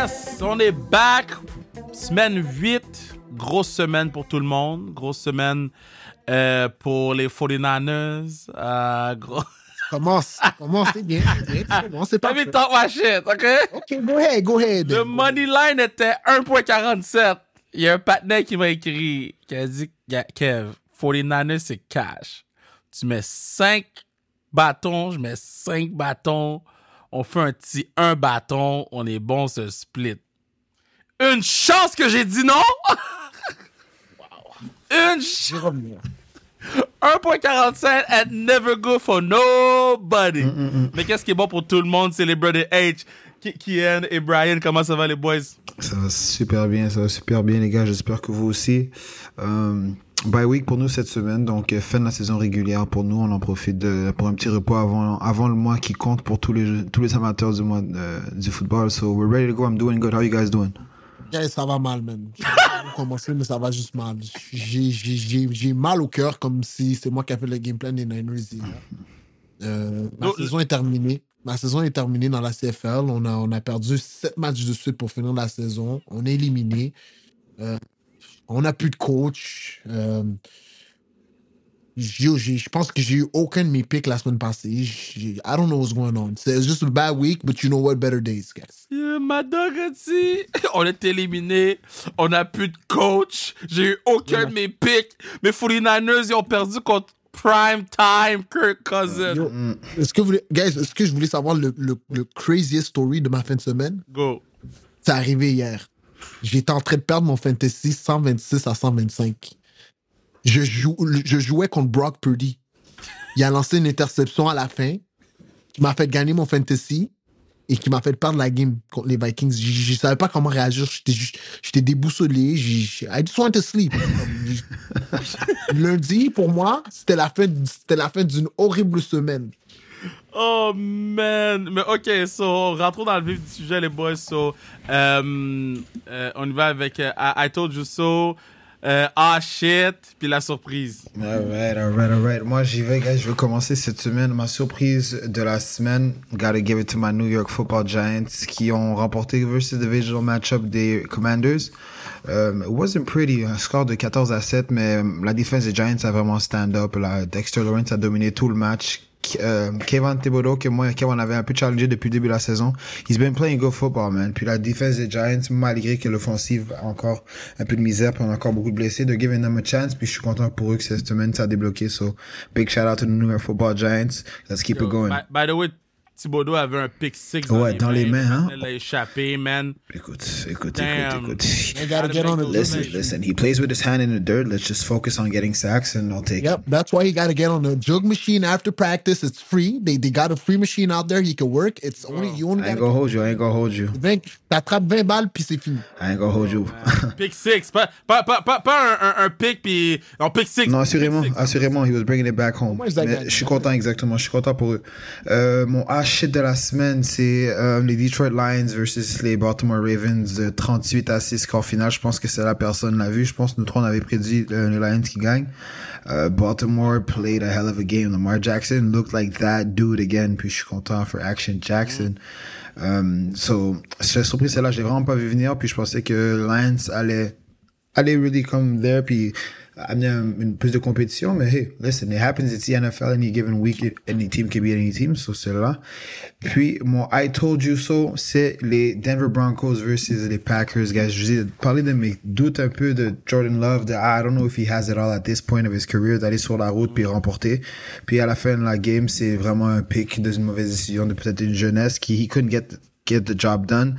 Yes, on est back. Semaine 8. Grosse semaine pour tout le monde. Grosse semaine euh, pour les 49ers. Euh, gros... Commence, commence, c'est bien. Commence, c'est pas. Let me talk my shit, OK? OK, go ahead, go ahead. Le money line était 1.47. Il y a un partenaire qui m'a écrit, qui a dit, Kev, 49ers, c'est cash. Tu mets 5 bâtons, je mets 5 bâtons. On fait un petit 1 bâton, on est bon le split. Une chance que j'ai dit non! Une chance! 1.45 and never good for nobody. Mais qu'est-ce qui est bon pour tout le monde, c'est les Brother H, Kian et Brian. Comment ça va les boys? Ça va super bien, ça va super bien les gars. J'espère que vous aussi. Euh, bye week pour nous cette semaine, donc fin de la saison régulière pour nous. On en profite de, pour un petit repos avant, avant le mois qui compte pour tous les, tous les amateurs du mois du football. So we're ready to go. I'm doing good. How you guys doing? Yeah, ça va mal, man. commencer, mais ça va juste mal. J'ai mal au cœur comme si c'est moi qui ai fait le game plan des Niners. Euh, ma saison est terminée. Ma saison est terminée dans la CFL. On a, on a perdu sept matchs de suite pour finir la saison. On est éliminé. Euh, on n'a plus de coach. Euh, je pense que j'ai eu aucun de mes picks la semaine passée. I don't know what's going on. It's just a bad week, but you know what? Better days, guys. Yeah, ma dog a dit, on est éliminé, on n'a plus de coach, j'ai eu aucun de mes picks. Mes 49ers, ils ont perdu contre Prime Time Kirk Cousins. Est-ce que, vous, guys, est-ce que je voulais savoir le, le, le craziest story de ma fin de semaine? Go. C'est arrivé hier. J'étais en train de perdre mon fantasy 126 à 125 je, je jouais contre Brock Purdy. Il a lancé une interception à la fin qui m'a fait gagner mon fantasy et qui m'a fait perdre la game contre les Vikings. Je ne savais pas comment réagir. J'étais déboussolé. I just want to sleep. Lundi, pour moi, c'était la fin, la fin d'une horrible semaine. Oh man, mais ok, so rentrons dans le vif du sujet les boys. So, euh, euh, on y va avec euh, I Told You So. Euh, ah shit, puis la surprise. Alright, alright, alright. Moi, j'y vais, guys. Je vais commencer cette semaine. Ma surprise de la semaine, gotta give it to my New York Football Giants qui ont remporté versus divisional matchup des Commanders. Um, it wasn't pretty, un score de 14 à 7, mais la défense des Giants a vraiment stand up. Dexter Lawrence a dominé tout le match. Euh, Kevin Thibodeau, que moi et Kevin avait un peu challengé depuis le début de la saison. He's been playing good football, man. Puis la défense des Giants, malgré que l'offensive a encore un peu de misère, puis on a encore beaucoup de blessés, de giving them a chance. Puis je suis content pour eux que cette semaine, ça a débloqué. So, big shout out to the New York Football Giants. Let's keep it going. by the way, Thibodeau avait un pick six dans, ouais, les, dans mains, les mains. Hein? Il a échappé, man. Écoute, écoute, Damn. écoute, écoute. gotta get on the listen, listen. He plays with his hand in the dirt. Let's just focus on getting sacks and I'll take yep, that's why he got to get on the jug machine after practice. It's free. They, they got a free machine out there. He can work. It's only, you only I ain't gonna hold you. I ain't gonna hold you. T'attrapes 20 balles puis c'est fini. I ain't gonna hold you. pick six. Pas, pas, pas, pas, pas un, un, un pick puis. Non, pick six. Non, assurément. Assurément, he was bringing it back home. Mais je suis content, exactement. Je suis content pour eux. Euh, mon ah shit de la semaine c'est euh, les Detroit Lions versus les Baltimore Ravens de 38 à 6 score final. Je pense que c'est la personne l'a vu. Je pense que nous trois on avait prédit euh, les Lions qui gagnent. Euh, Baltimore played a hell of a game. Lamar Jackson looked like that dude again. Puis je suis content for Action Jackson. Um, so, cette surprise celle-là, j'ai vraiment pas vu venir. Puis je pensais que Lions allait allait really come there. Puis amener une plus de compétition, mais hey, listen, it happens, it's the NFL, any given week, any team can beat any team, so c'est là. Puis, mon I told you so, c'est les Denver Broncos versus les Packers, guys. Je vous ai parlé de mes doutes un peu de Jordan Love, de I don't know if he has it all at this point of his career, d'aller sur la route puis remporter. Puis à la fin de la game, c'est vraiment un pick de une mauvaise décision de peut-être une jeunesse qui he couldn't get, get the job done.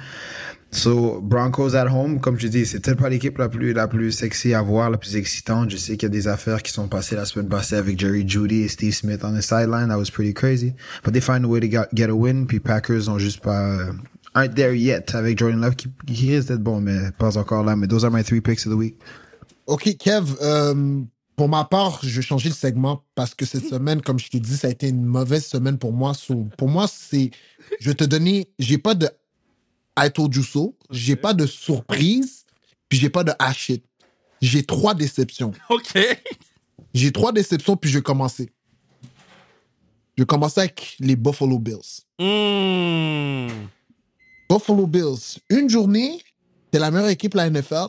So, Broncos at home, comme je dis, c'est peut-être pas l'équipe la plus, la plus sexy à voir, la plus excitante. Je sais qu'il y a des affaires qui sont passées la semaine passée avec Jerry Judy et Steve Smith on the sideline. That was pretty crazy. But they find a way to get, a win. Puis Packers ont juste pas, uh, aren't there yet avec Jordan Love qui, qui risque d'être bon, mais pas encore là. Mais those are my three picks of the week. OK, Kev, euh, pour ma part, je vais changer le segment parce que cette semaine, comme je t'ai dit, ça a été une mauvaise semaine pour moi. pour moi, c'est, je vais te donner, j'ai pas de I told you so. J'ai pas de surprise, puis j'ai pas de hachit. J'ai trois déceptions. OK. J'ai trois déceptions, puis je vais commencer. Je vais commencer avec les Buffalo Bills. Hmm. Buffalo Bills. Une journée, t'es la meilleure équipe la NFL.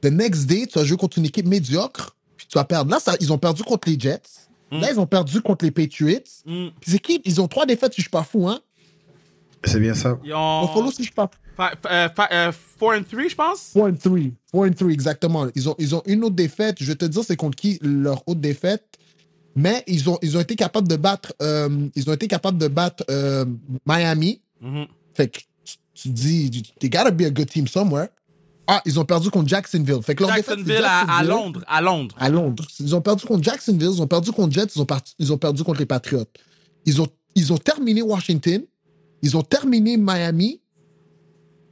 The next day, tu vas jouer contre une équipe médiocre, puis tu vas perdre. Là, ça, ils ont perdu contre les Jets. Mm. Là, ils ont perdu contre les Patriots. Mm. Puis qui? Ils ont trois défaites, si je suis pas fou, hein? C'est bien ça. Ont. Buffalo, si je suis pas fou. 4 and 3, je pense? 4 and 3. 4 and 3, exactement. Ils ont, ils ont une autre défaite. Je vais te dire, c'est contre qui leur autre défaite. Mais ils ont, ils ont été capables de battre, euh, ils ont été capables de battre euh, Miami. Mhm. Fait que tu, tu dis, they gotta be a good team somewhere. Ah, ils ont perdu contre Jacksonville. Fait que leur défaite, c'est Jacksonville à, à. Londres. À Londres. À Londres. Ils ont perdu contre Jacksonville, ils ont perdu contre Jets, ils ont, ils ont perdu contre les Patriots. Ils ont, ils ont terminé Washington, ils ont terminé Miami,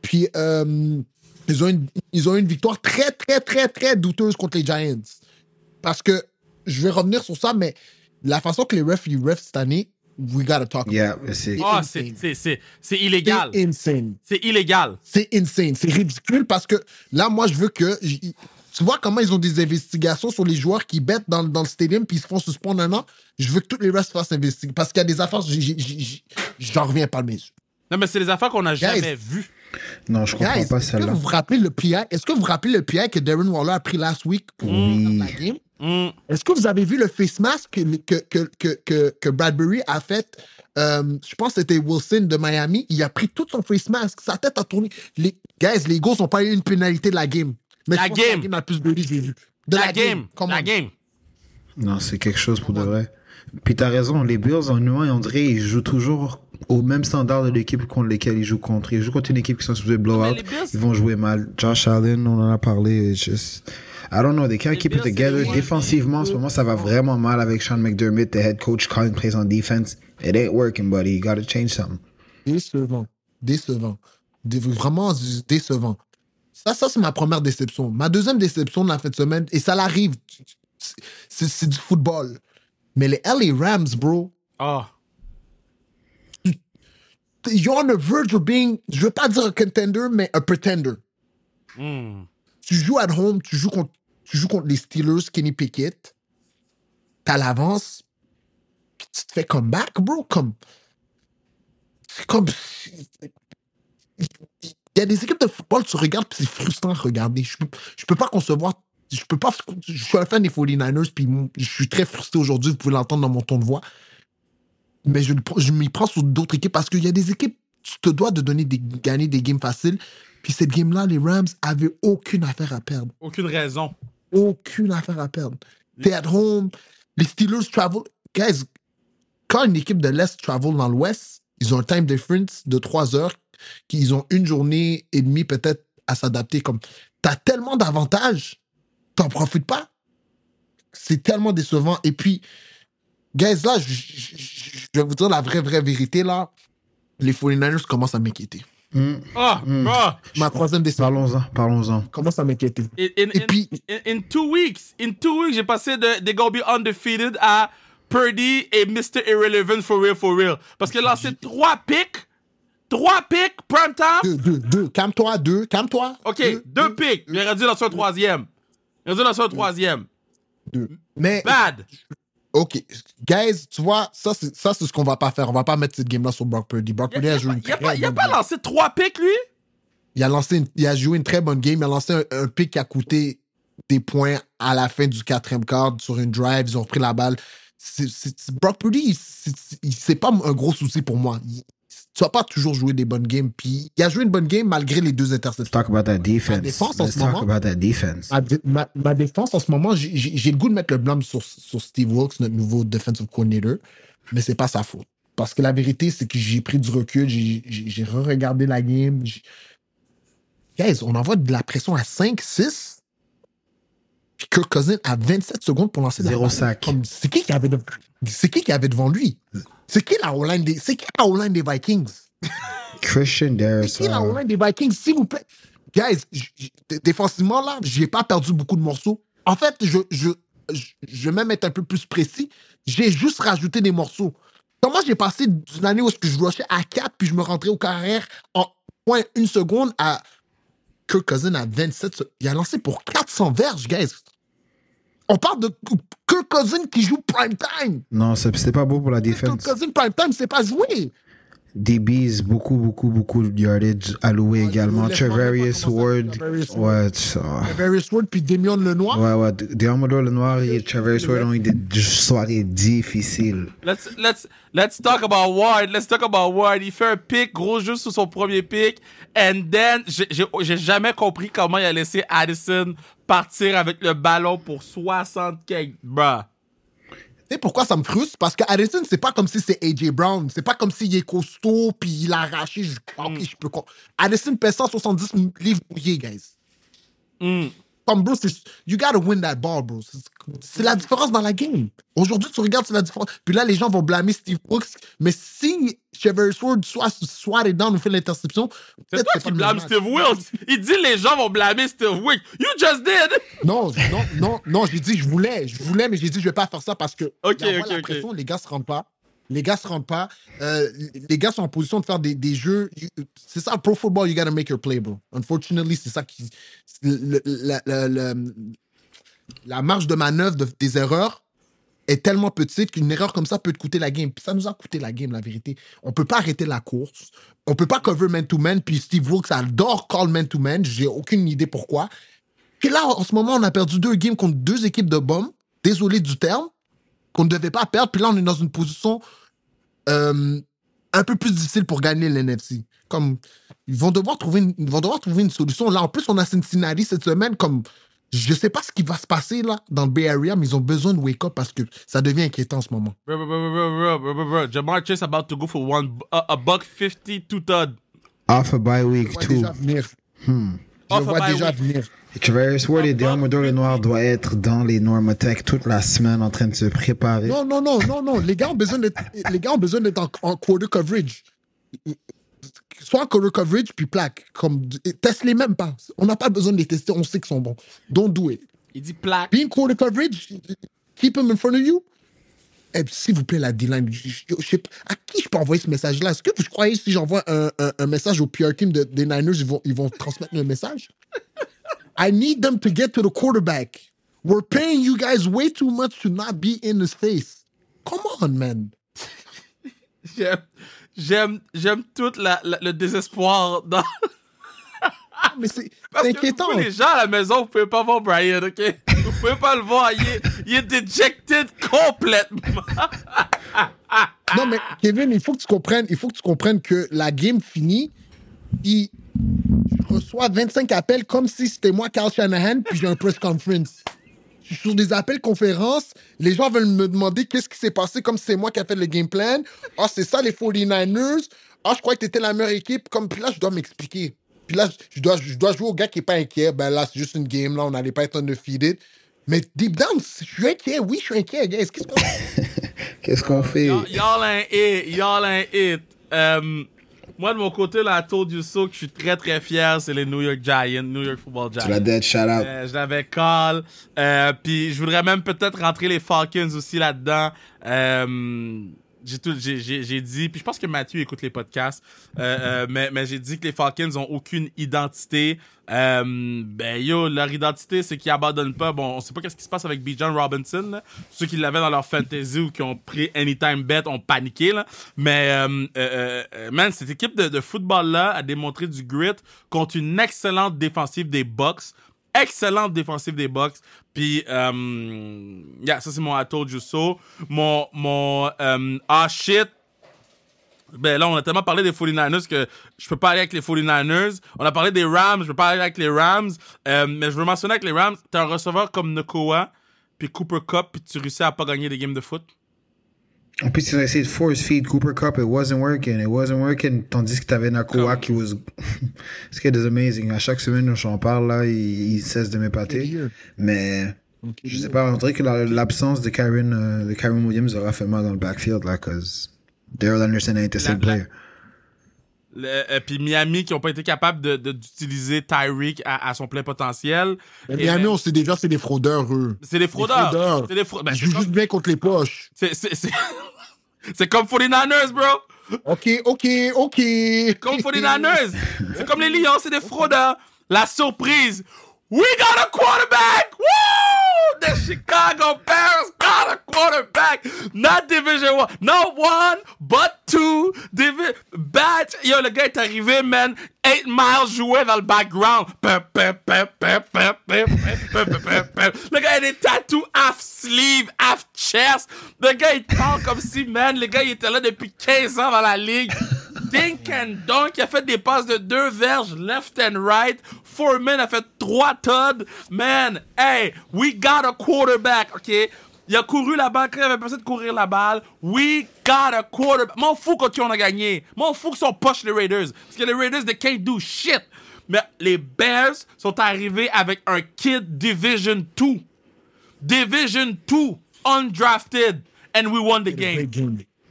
puis euh, ils, ont une, ils ont eu une victoire très, très, très, très douteuse contre les Giants. Parce que, je vais revenir sur ça, mais la façon que les refs, ils refs cette année, we gotta talk about Yeah, c'est. Ah, insane. c'est- c'est c'est- c'est it. illégal. C'est insane. C'est illégal. C'est insane. C'est ridicule parce que là, moi, je veux que. Tu vois comment ils ont des investigations sur les joueurs qui bêtent dans, dans le stadium puis ils se font suspendre un an? Je veux que tous les restes fassent investiguer. Parce qu'il y a des affaires, j'en reviens pas de mes yeux. Non, mais c'est des affaires qu'on n'a jamais vues. Non, je comprends Guys, pas est-ce que celle-là. vous vous rappelez le PI? Est-ce que vous vous rappelez le PI que Darren Waller a pris last week pour Oui. la game? Mm. Est-ce que vous avez vu le face mask que, que, que, que, que, que Bradbury a fait? Euh, je pense que c'était Wilson de Miami. Il a pris tout son face mask. Sa tête a tourné. Les, guys, les Eagles n'ont pas eu une pénalité de la game. Mais La game. La game la plus belle, j'ai vu. De La, game. La. Non, c'est quelque chose pour de vrai. Puis t'as raison, les Bills, en nous, on dirait, ils jouent toujours au même standard de l'équipe contre lesquelles ils jouent contre. Ils jouent contre une équipe qui sont supposés blowout. les Bills- Ils vont jouer mal. Josh Allen, on en a parlé. it's Just, I don't know, they can't Les keep it Bills, together. c'est les- Défensivement, en ce moment, ça va vraiment mal avec Sean McDermott, the head coach, calling plays on defense. It ain't working, buddy. You gotta change something. Décevant. Décevant. Dé- vraiment décevant. Ça, ça c'est ma première déception. Ma deuxième déception de la fin de semaine, et ça l'arrive, c'est du football. Mais les LA Rams, bro, Ah. you're on the verge of being, je veux pas dire un contender, mais un pretender. Mm. Tu joues at home, tu joues contre, tu joues contre les Steelers, Kenny Pickett, t'as l'avance, puis tu te fais comeback, bro, comme... C'est comme... Il y a des équipes de football, tu regardes, puis c'est frustrant à regarder. Je je peux pas concevoir... Je peux pas... Je suis un fan des 49ers, puis je suis très frustré aujourd'hui, vous pouvez l'entendre dans mon ton de voix. Mais je m'y prends sur d'autres équipes parce qu'il y a des équipes, tu te dois de donner des, gagner des games faciles. Puis cette game-là, les Rams avaient aucune affaire à perdre. Aucune raison. Aucune affaire à perdre. T'es at home. Les Steelers travel. Guys, quand une équipe de l'Est travel dans l'Ouest, ils ont un time difference de 3 heures, qu'ils ont une journée et demie peut-être à s'adapter. Comme t'as tellement d'avantages, t'en profites pas. C'est tellement décevant. Et puis, guys, là, je, vais vous dire la vraie, vraie vérité, là. Les 49ers commencent à m'inquiéter. Hmm. Ah, Mm. bro. Ma troisième décision Parlons-en, parlons-en. commence à m'inquiéter. In, in, Et puis- in, in two weeks, in two weeks, j'ai passé de des gonna be undefeated à Purdy et Mr. Irrelevant for real, for real. Parce qu'il a lancé trois picks, trois picks, prime time? Deux, deux, deux. Calme-toi, deux. Calme-toi. Ok, deux, picks. Il aurait dû lancer un troisième. Il aurait dû lancer un troisième. deux. Mais, Bad. OK. Guys, tu vois, ça, c'est ça, c'est ce qu'on va pas faire. On va pas mettre cette game-là sur Brock Purdy. Brock Purdy a, joué une il a pas, il a pas lancé trois picks, lui? Il a, lancé une- il a joué une très bonne game. Il a lancé un, un pick qui a coûté des points à la fin du quatrième quart sur une drive. Ils ont repris la balle. C'est- c'est- c'est- Brock Purdy, c'est- pas un gros souci pour moi. Il- tu vas pas toujours jouer des bonnes games. Puis il a joué une bonne game malgré les deux interceptions. talk about that defense. défense en Let's ce talk moment. about that defense. Ma, dé- ma- ma défense, en ce moment, j'ai- le goût de mettre le blâme sur, sur Steve Wilkes, notre nouveau defensive coordinator, mais c'est pas sa faute. Parce que la vérité, c'est que j'ai pris du recul, j'ai- re-regardé la game. Guys, on envoie de la pression à 5, 6, puis Kirk Cousin à 27 secondes pour lancer la Zéro sac. C'est qui qui avait, de- c'est qui qui avait devant lui? C'est qui la O-line des, c'est qui la des Vikings? Christian Darius. C'est qui la uh, O-line des Vikings, s'il vous plaît? Guys, défensivement, là, j'ai pas perdu beaucoup de morceaux. En fait, je, je, je, je vais même être un peu plus précis. J'ai juste rajouté des morceaux. Comment j'ai passé d'une année où je rushais à 4 puis je me rentrais au carrière en point une seconde à Kirk Cousin à 27. se- Il a lancé pour 400 verges, guys. On parle de Kirk Cousin qui joue prime time. Non, c'est c'est pas beau pour la Kirk défense. Cousin prime time, c'est pas joué. DBs, beaucoup, beaucoup, beaucoup de yardage alloués également. Treverius Ward. Ouais. Treverius Ward, puis Demion Lenoir. Ouais, ouais. Demion Lenoir et Treverius Ward ont eu des soirées difficiles. Let's, let's, let's talk about Ward. Let's talk about Ward. Il fait un pick, gros jeu sur son premier pick. And then, j'ai jamais compris comment il a laissé Addison partir avec le ballon pour 60 cakes, bruh. Tu sais pourquoi ça me frustre? Parce que Addison, c'est pas comme si c'est AJ Brown. C'est pas comme s'il est costaud puis il a arraché. Je, mm. je peux. Addison pèse 170 livres mouillés, guys. Mm. Comme bro, you gotta win that ball, bro. C'est la différence dans la game. Aujourd'hui, tu regardes, c'est la différence. Puis là, les gens vont blâmer Steve Brooks. Mais si Chevrolet Sword soit swatted down ou fait l'interception. C'est toi qui blâme Steve Wilkes. Il dit les gens vont blâmer Steve Wilkes. You just did! Non, non, non, non, j'ai dit je voulais, je voulais, mais j'ai dit je vais pas faire ça parce que. Ok, ok, ok. Les gars se rendent pas. Les gars se rendent pas. Euh, les gars sont en position de faire des, jeux. C'est ça, pro football, you gotta make your play, bro. Unfortunately, c'est ça qui. la, marge de manœuvre des erreurs est tellement petite qu'une erreur comme ça peut te coûter la game. Ça nous a coûté la game, la vérité. On peut pas arrêter la course. On peut pas cover man-to-man. Puis Steve Wilkes adore call man-to-man. J'ai aucune idée pourquoi. Puis là, en ce moment, on a perdu deux games contre deux équipes de bombes. Désolé du terme. Qu'on ne devait pas perdre. Puis là, on est dans une position euh, un peu plus difficile pour gagner l'NFC. Comme, ils vont, devoir trouver une, ils vont devoir trouver une solution. Là, en plus, on a Cincinnati cette semaine. Comme, je sais pas ce qui va se passer là dans le Bay Area, mais ils ont besoin de wake up parce que ça devient inquiétant en ce moment. Bro, bro, bro, bro, bro, bro, bro. Jamar Chase about to go for one, a, a buck 50, two third. Off a bye week, Déjà venir. Hmm. Je vois déjà week. venir. Travis Ward et Diamondor le Noir doivent être dans les Normatech toute la semaine en train de se préparer. Non, non, non, non, non. Les gars ont besoin d'être, les gars ont besoin d'être en, en quarter coverage soit color coverage puis plaque. Comme, teste les même pas. On n'a pas besoin de les tester, on sait qu'ils sont bons. Don't do it. Il dit plaque. Puis quarter coverage, keep them in front of you. Et s'il vous plaît, la D-line, à qui je peux envoyer ce message-là? Est-ce que vous croyez si j'envoie un, un, message au PR team de, des Niners, ils vont, ils vont transmettre le message? I need them to get to the quarterback. We're paying you guys way too much to not be in his face. Come on, man. J'aime, j'aime tout la, le désespoir dans. mais c'est, inquiétant. les gens à la maison, vous pouvez pas voir Brian, ok? Vous pouvez pas le voir, il est, il complètement. non, mais Kevin, il faut que tu comprennes, il faut que tu comprennes que la game finit, il reçoit 25 appels comme si c'était moi, Carl Shanahan, puis j'ai un press conference sur des appels conférences, les gens veulent me demander qu'est-ce qui s'est passé, comme c'est moi qui a fait le game plan. Ah, c'est ça les 49ers. Ah, je crois que tu étais la meilleure équipe. Comme, puis là, je dois m'expliquer. Puis là, je dois, je dois jouer au gars qui n'est pas inquiet. Ben là, c'est juste une game, là, on n'allait pas être undefeated. Mais deep down, je suis inquiet. Oui, je suis inquiet, Qu'est-ce qu'on fait? Qu'est-ce qu'on fait? Y'all un hit. Y'all un hit. Um, moi, de mon côté, la tour du saut que je suis très très fier, c'est les New York Giants, New York Football Giants. Tu l'as dead, shout out. Euh, je l'avais call. Euh, puis je voudrais même peut-être rentrer les Falcons aussi là-dedans. Euh, j'ai tout j'ai j'ai dit puis je pense que Mathieu écoute les podcasts euh, euh, mais mais j'ai dit que les Falcons ont aucune identité. Euh, ben yo leur identité c'est qu'ils abandonnent pas. Bon on sait pas qu'est-ce qui se passe avec Bijan Robinson là. ceux qui l'avaient dans leur fantasy ou qui ont pris anytime bet ont paniqué là. Mais euh, euh, euh, man cette équipe de, de football là a démontré du grit contre une excellente défensive des Bucks excellente défensive des Bucks. Puis, euh, yeah, ça c'est mon I told. Mon, mon euh, ah shit. Ben là, on a tellement parlé des 49ers que je peux pas aller avec les 49ers. On a parlé des Rams, je peux pas aller avec les Rams. Euh, mais je veux mentionner avec les Rams, t'as un receveur comme Nokoa, puis Cooper Cup, puis tu réussis à pas gagner des games de foot. En plus, ils ont essayé de force feed Cooper Cup, it wasn't working, it wasn't working, tandis que t'avais Nakoa qui was, ce qui est amazing. À chaque semaine, j'en parle, là, il, il cesse de m'épater. Mais, je sais pas, on dirait que l'absence de Karen, euh, de Karen Williams aura fait mal dans le backfield, là, cause Daryl Anderson a été same player. Euh, puis Miami qui ont pas été capables de d'utiliser Tyreek à, à, son plein potentiel. Miami, on sait déjà, c'est des fraudeurs, eux. C'est des fraudeurs. C'est des fraudeurs. Ben, Ils jouent juste bien contre les poches. C'est c'est comme 49ers, bro. OK, OK, OK. Comme 49ers. c'est comme les Lions, c'est des fraudeurs. La surprise. We got a quarterback! Woo! The Chicago Bears quarterback, not Division 1, not one, but two. Divi batch. Yo, le gars est arrivé, man. 8 miles joué dans le background. Le gars a des tattoos half sleeve, half chest. Le gars, il parle comme si, man, le gars, il était là depuis 15 ans dans la ligue. Dink and dunk, il a fait des passes de deux verges, left and right. Foreman a fait trois Todd. Man, hey, we got a quarterback, OK? Il a couru la balle, il avait pensé de courir la balle. We got a quarterback. M'en fous quand on a gagné. M'en fous qu'ils sont poche les Raiders. Parce que les Raiders, they can't do shit. Mais les Bears sont arrivés avec un kid Division 2. Division 2, undrafted. And we won the game.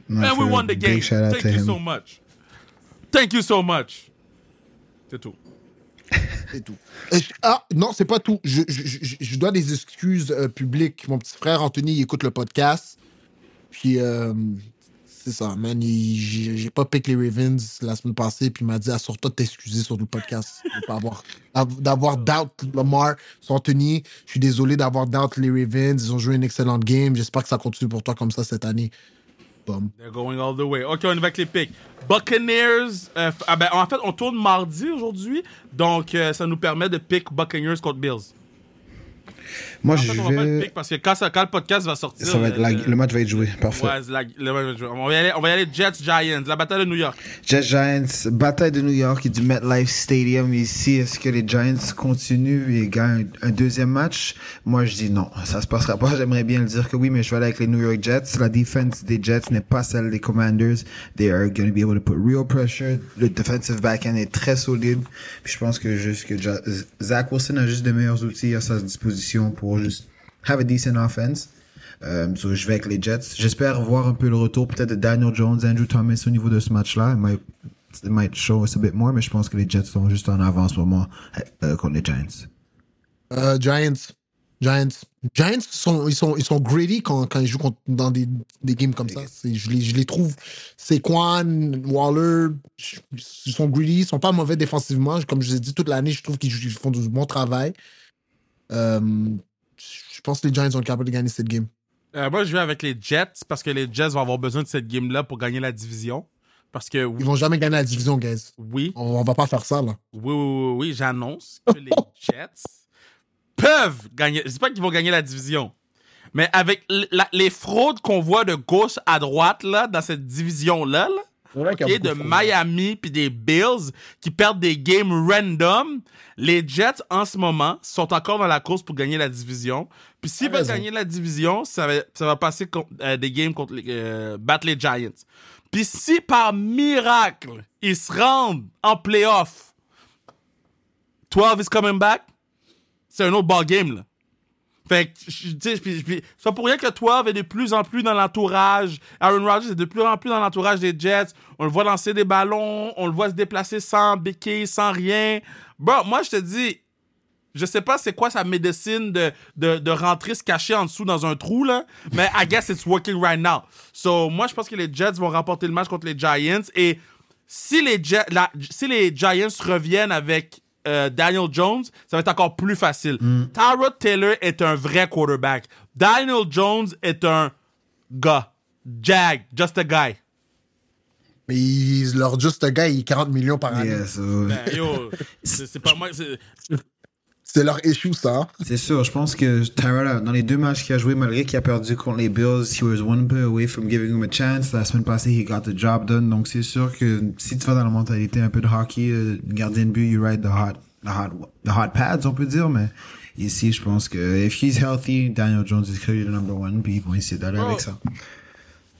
And we won the game. Thank you so much. Thank you so much. C'est tout. C'est tout. ah, non, c'est pas tout. Je, dois des excuses euh, publiques. Mon petit frère Anthony écoute le podcast. Puis, euh, c'est ça, man. J'ai pas piqué les Ravens la semaine passée. Puis, il m'a dit, assure-toi de t'excuser sur le podcast. D'avoir doubt Lamar. Sur Anthony, je suis désolé d'avoir doubt les Ravens. Ils ont joué une excellente game. J'espère que ça continue pour toi comme ça cette année. They're going all the way. OK, on y va avec les picks. Buccaneers. Euh, ah ben, en fait, on tourne mardi aujourd'hui. Donc, euh, ça nous permet de pick Buccaneers contre Bills. Moi, je vais. On va pas parce que quand, ça, quand, le podcast va sortir. Ça va être le match va être joué. Parfait. Ouais, la, le match va être joué. On va, y aller, on va y aller Jets Giants, la bataille de New York. Jets Giants, bataille de New York et du MetLife Stadium ici. Est-ce que les Giants continuent et gagnent un, deuxième match? Moi, je dis non. Ça se passera pas. J'aimerais bien le dire que oui, mais je vais aller avec les New York Jets. La défense des Jets n'est pas celle des Commanders. They are going to be able to put real pressure. Le defensive back-end est très solide. Puis je pense que juste que Zach Wilson a juste de meilleurs outils à sa disposition pour juste have a decent offense. Euh, je vais avec les Jets. J'espère voir un peu le retour peut-être de Daniel Jones, Andrew Thomas au niveau de ce match-là. It might, it might show us a bit more, mais je pense que les Jets sont juste en avance pour moi euh, contre les Giants. Euh, Giants. Giants. Giants sont, ils sont, ils sont greedy quand, quand ils jouent dans des, des games comme ça. Je les, je les trouve. C'est Quan, Waller, ils sont greedy, ils sont pas mauvais défensivement. Comme je vous ai dit toute l'année, je trouve qu'ils font du bon travail. Euh, je pense que les Giants ont le capable de gagner cette game. Euh, moi, je vais avec les Jets parce que les Jets vont avoir besoin de cette game-là pour gagner la division. Parce que. Ils vont jamais gagner la division, guys. Oui. On, va pas faire ça, là. Oui, oui, oui, oui. J'annonce que les Jets peuvent gagner. Je dis pas qu'ils vont gagner la division. Mais avec les fraudes qu'on voit de gauche à droite, là, dans cette division-là, là, de Miami puis des Bills qui perdent des games random. Les Jets, en ce moment, sont encore dans la course pour gagner la division. Puis s'ils veulent gagner la division, ça va, ça va passer euh, des games contre les, euh, battre les Giants. Puis si par miracle, ils se rendent en playoff, 12 is coming back, c'est un autre ball game, là. Fait que, tu sais, c'est pour rien que 12 est de plus en plus dans l'entourage. Aaron Rodgers est de plus en plus dans l'entourage des Jets. On le voit lancer des ballons, on le voit se déplacer sans béquille, sans rien. Bon, moi, je te dis, je sais pas c'est quoi sa médecine de, de, de, rentrer se cacher en dessous dans un trou, là, mais I guess it's working right now. So, moi, je pense que les Jets vont remporter le match contre les Giants. Et si les, si les Giants reviennent avec euh, Daniel Jones, ça va être encore plus facile. Mm. Tyrod Taylor est un vrai quarterback. Daniel Jones est un gars. Jag, just a guy. Mais leur juste a guy, il est 40 millions par année. Ben, c'est pas moi. C'est leur issue, ça. Hein. C'est sûr. Je pense que Tyrod, dans les deux matchs qu'il a joué, malgré qu'il a perdu contre les Bills, he was one play away from giving him a chance. La semaine passée, he got the job done. Donc, c'est sûr que si tu vas dans la mentalité un peu de hockey, euh, gardien de but, you ride the hot, the hot, the hot pads, on peut dire, mais ici, je pense que if he's healthy, Daniel Jones is clearly the number one, puis ils vont essayer d'aller avec ça.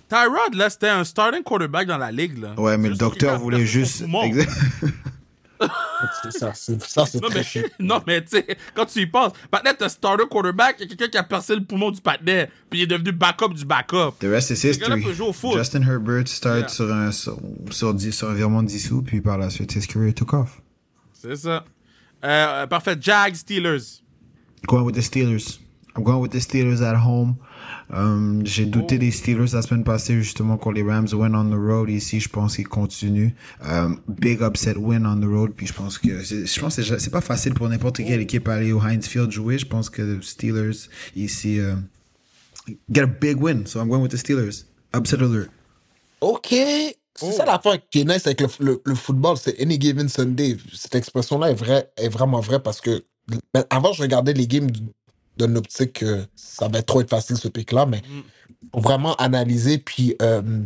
Tyrod, là, c'était un starting quarterback dans la ligue, là. Ouais, mais le docteur voulait juste. ça, c'est non, mais, non, mais tu sais, quand tu y penses, maintenant, t'as starter quarterback, il y a quelqu'un qui a percé le poumon du patinet, puis il est devenu backup du backup. The rest is history. Justin Herbert start sur, un, sur, sur, sur, un virement de 10 sous, puis par la suite, his career took off. C'est ça. Euh, parfait. Jags, Steelers. Going with the Steelers. I'm going with the Steelers at home. Um, j'ai douté oh. des Steelers la semaine passée justement quand les Rams win on the road. Ici, je pense qu'ils continuent. Um, big upset win on the road. Puis je pense que je pense c'est pas facile pour n'importe quelle équipe aller au Heinz Field jouer. Je pense que les Steelers ici, uh, get a big win. So I'm going with the Steelers. Upset alert. OK. C'est ça l'affaire qui est nice avec le, le, football, c'est any given Sunday. Cette expression-là est, vrai, est vraiment vraie parce que ben, avant, je regardais les games d'une optique que ça va être trop être facile ce pic-là, mais mm. vraiment analyser. Puis euh,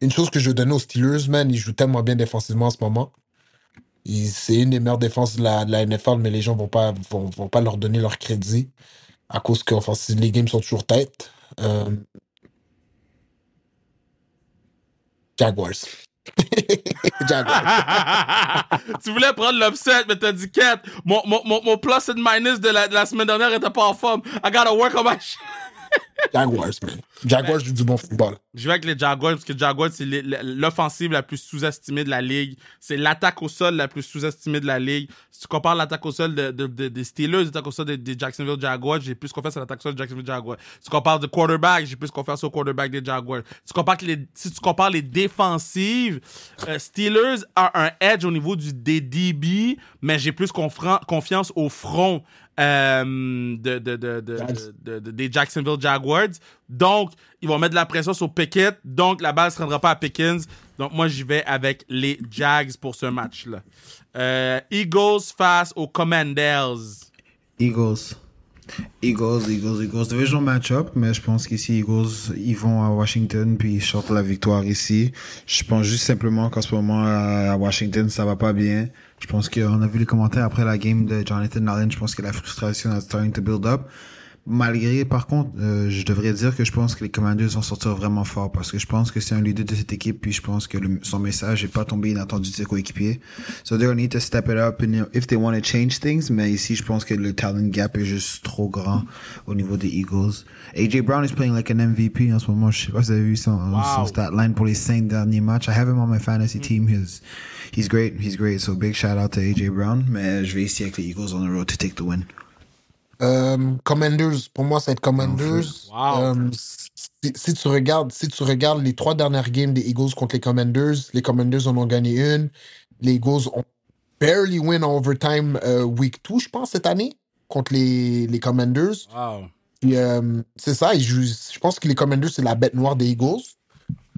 une chose que je veux donner aux Steelers, man, ils jouent tellement bien défensivement en ce moment. C'est une des meilleures défenses de la, de la, NFL, mais les gens vont pas, vont, vont pas leur donner leur crédit à cause que les games sont toujours tête. Euh, Jaguars. Tu voulais prendre l'upset, mais t'as dit 4. Mon, mon, mon, mon plus et minus de la, de la semaine dernière était pas en forme. I gotta work on my shit. Jaguars, man. Jaguars joue du bon football. Je vais avec les Jaguars parce que Jaguars, c'est l'offensive la plus sous-estimée de la ligue. C'est l'attaque au sol la plus sous-estimée de la ligue. Si tu compares l'attaque au sol de, de, des Steelers, l'attaque au sol des, Jacksonville Jaguars, j'ai plus confiance à l'attaque au sol des Jacksonville Jaguars. Si tu compares de quarterback, j'ai plus confiance au quarterback des Jaguars. Si tu compares, les, si tu compares les défensives, euh, Steelers a un edge au niveau du, des DB, mais j'ai plus confiance au front euh, de, de, de, des Jacksonville Jaguars. Donc, ils vont mettre de la pression sur Pickett. Donc, la balle ne se rendra pas à Pickens. Donc, moi, j'y vais avec les Jags pour ce match-là. Euh, Eagles face aux Commanders. Eagles. Eagles, Eagles, Eagles. Division match-up, mais je pense qu'ici, Eagles, ils vont à Washington puis ils sortent la victoire ici. Je pense juste simplement qu'en ce moment, à Washington, ça va pas bien. Je pense qu'on a vu les commentaires après la game de Jonathan Allen. Je pense que la frustration est starting to build up. Malgré, par contre, euh, je devrais dire que je pense que les Commanders vont sortir vraiment fort parce que je pense que c'est un leader de cette équipe puis je pense que son message n'est pas tombé inattendu de ses coéquipiers. So they're need to step it up and, if they want to change things. Mais ici, je pense que le talent gap est juste trop grand au niveau des Eagles. AJ Brown is playing like an MVP en ce moment. Je sais pas si vous avez vu son, son stat line pour les cinq derniers matchs. I have him on my fantasy team. He's, he's great. He's great. So big shout out to AJ Brown. Mais je vais ici avec les Eagles on the road to take the win. Euh, Commanders, pour moi, c'est Commanders. Euh, si, tu regardes, si tu regardes les trois dernières games des Eagles contre les Commanders, les Commanders en ont gagné une. Les Eagles ont barely win en overtime euh, week 2, je pense, cette année, contre les, les Commanders. c'est ça, je pense que les Commanders, c'est la bête noire des Eagles.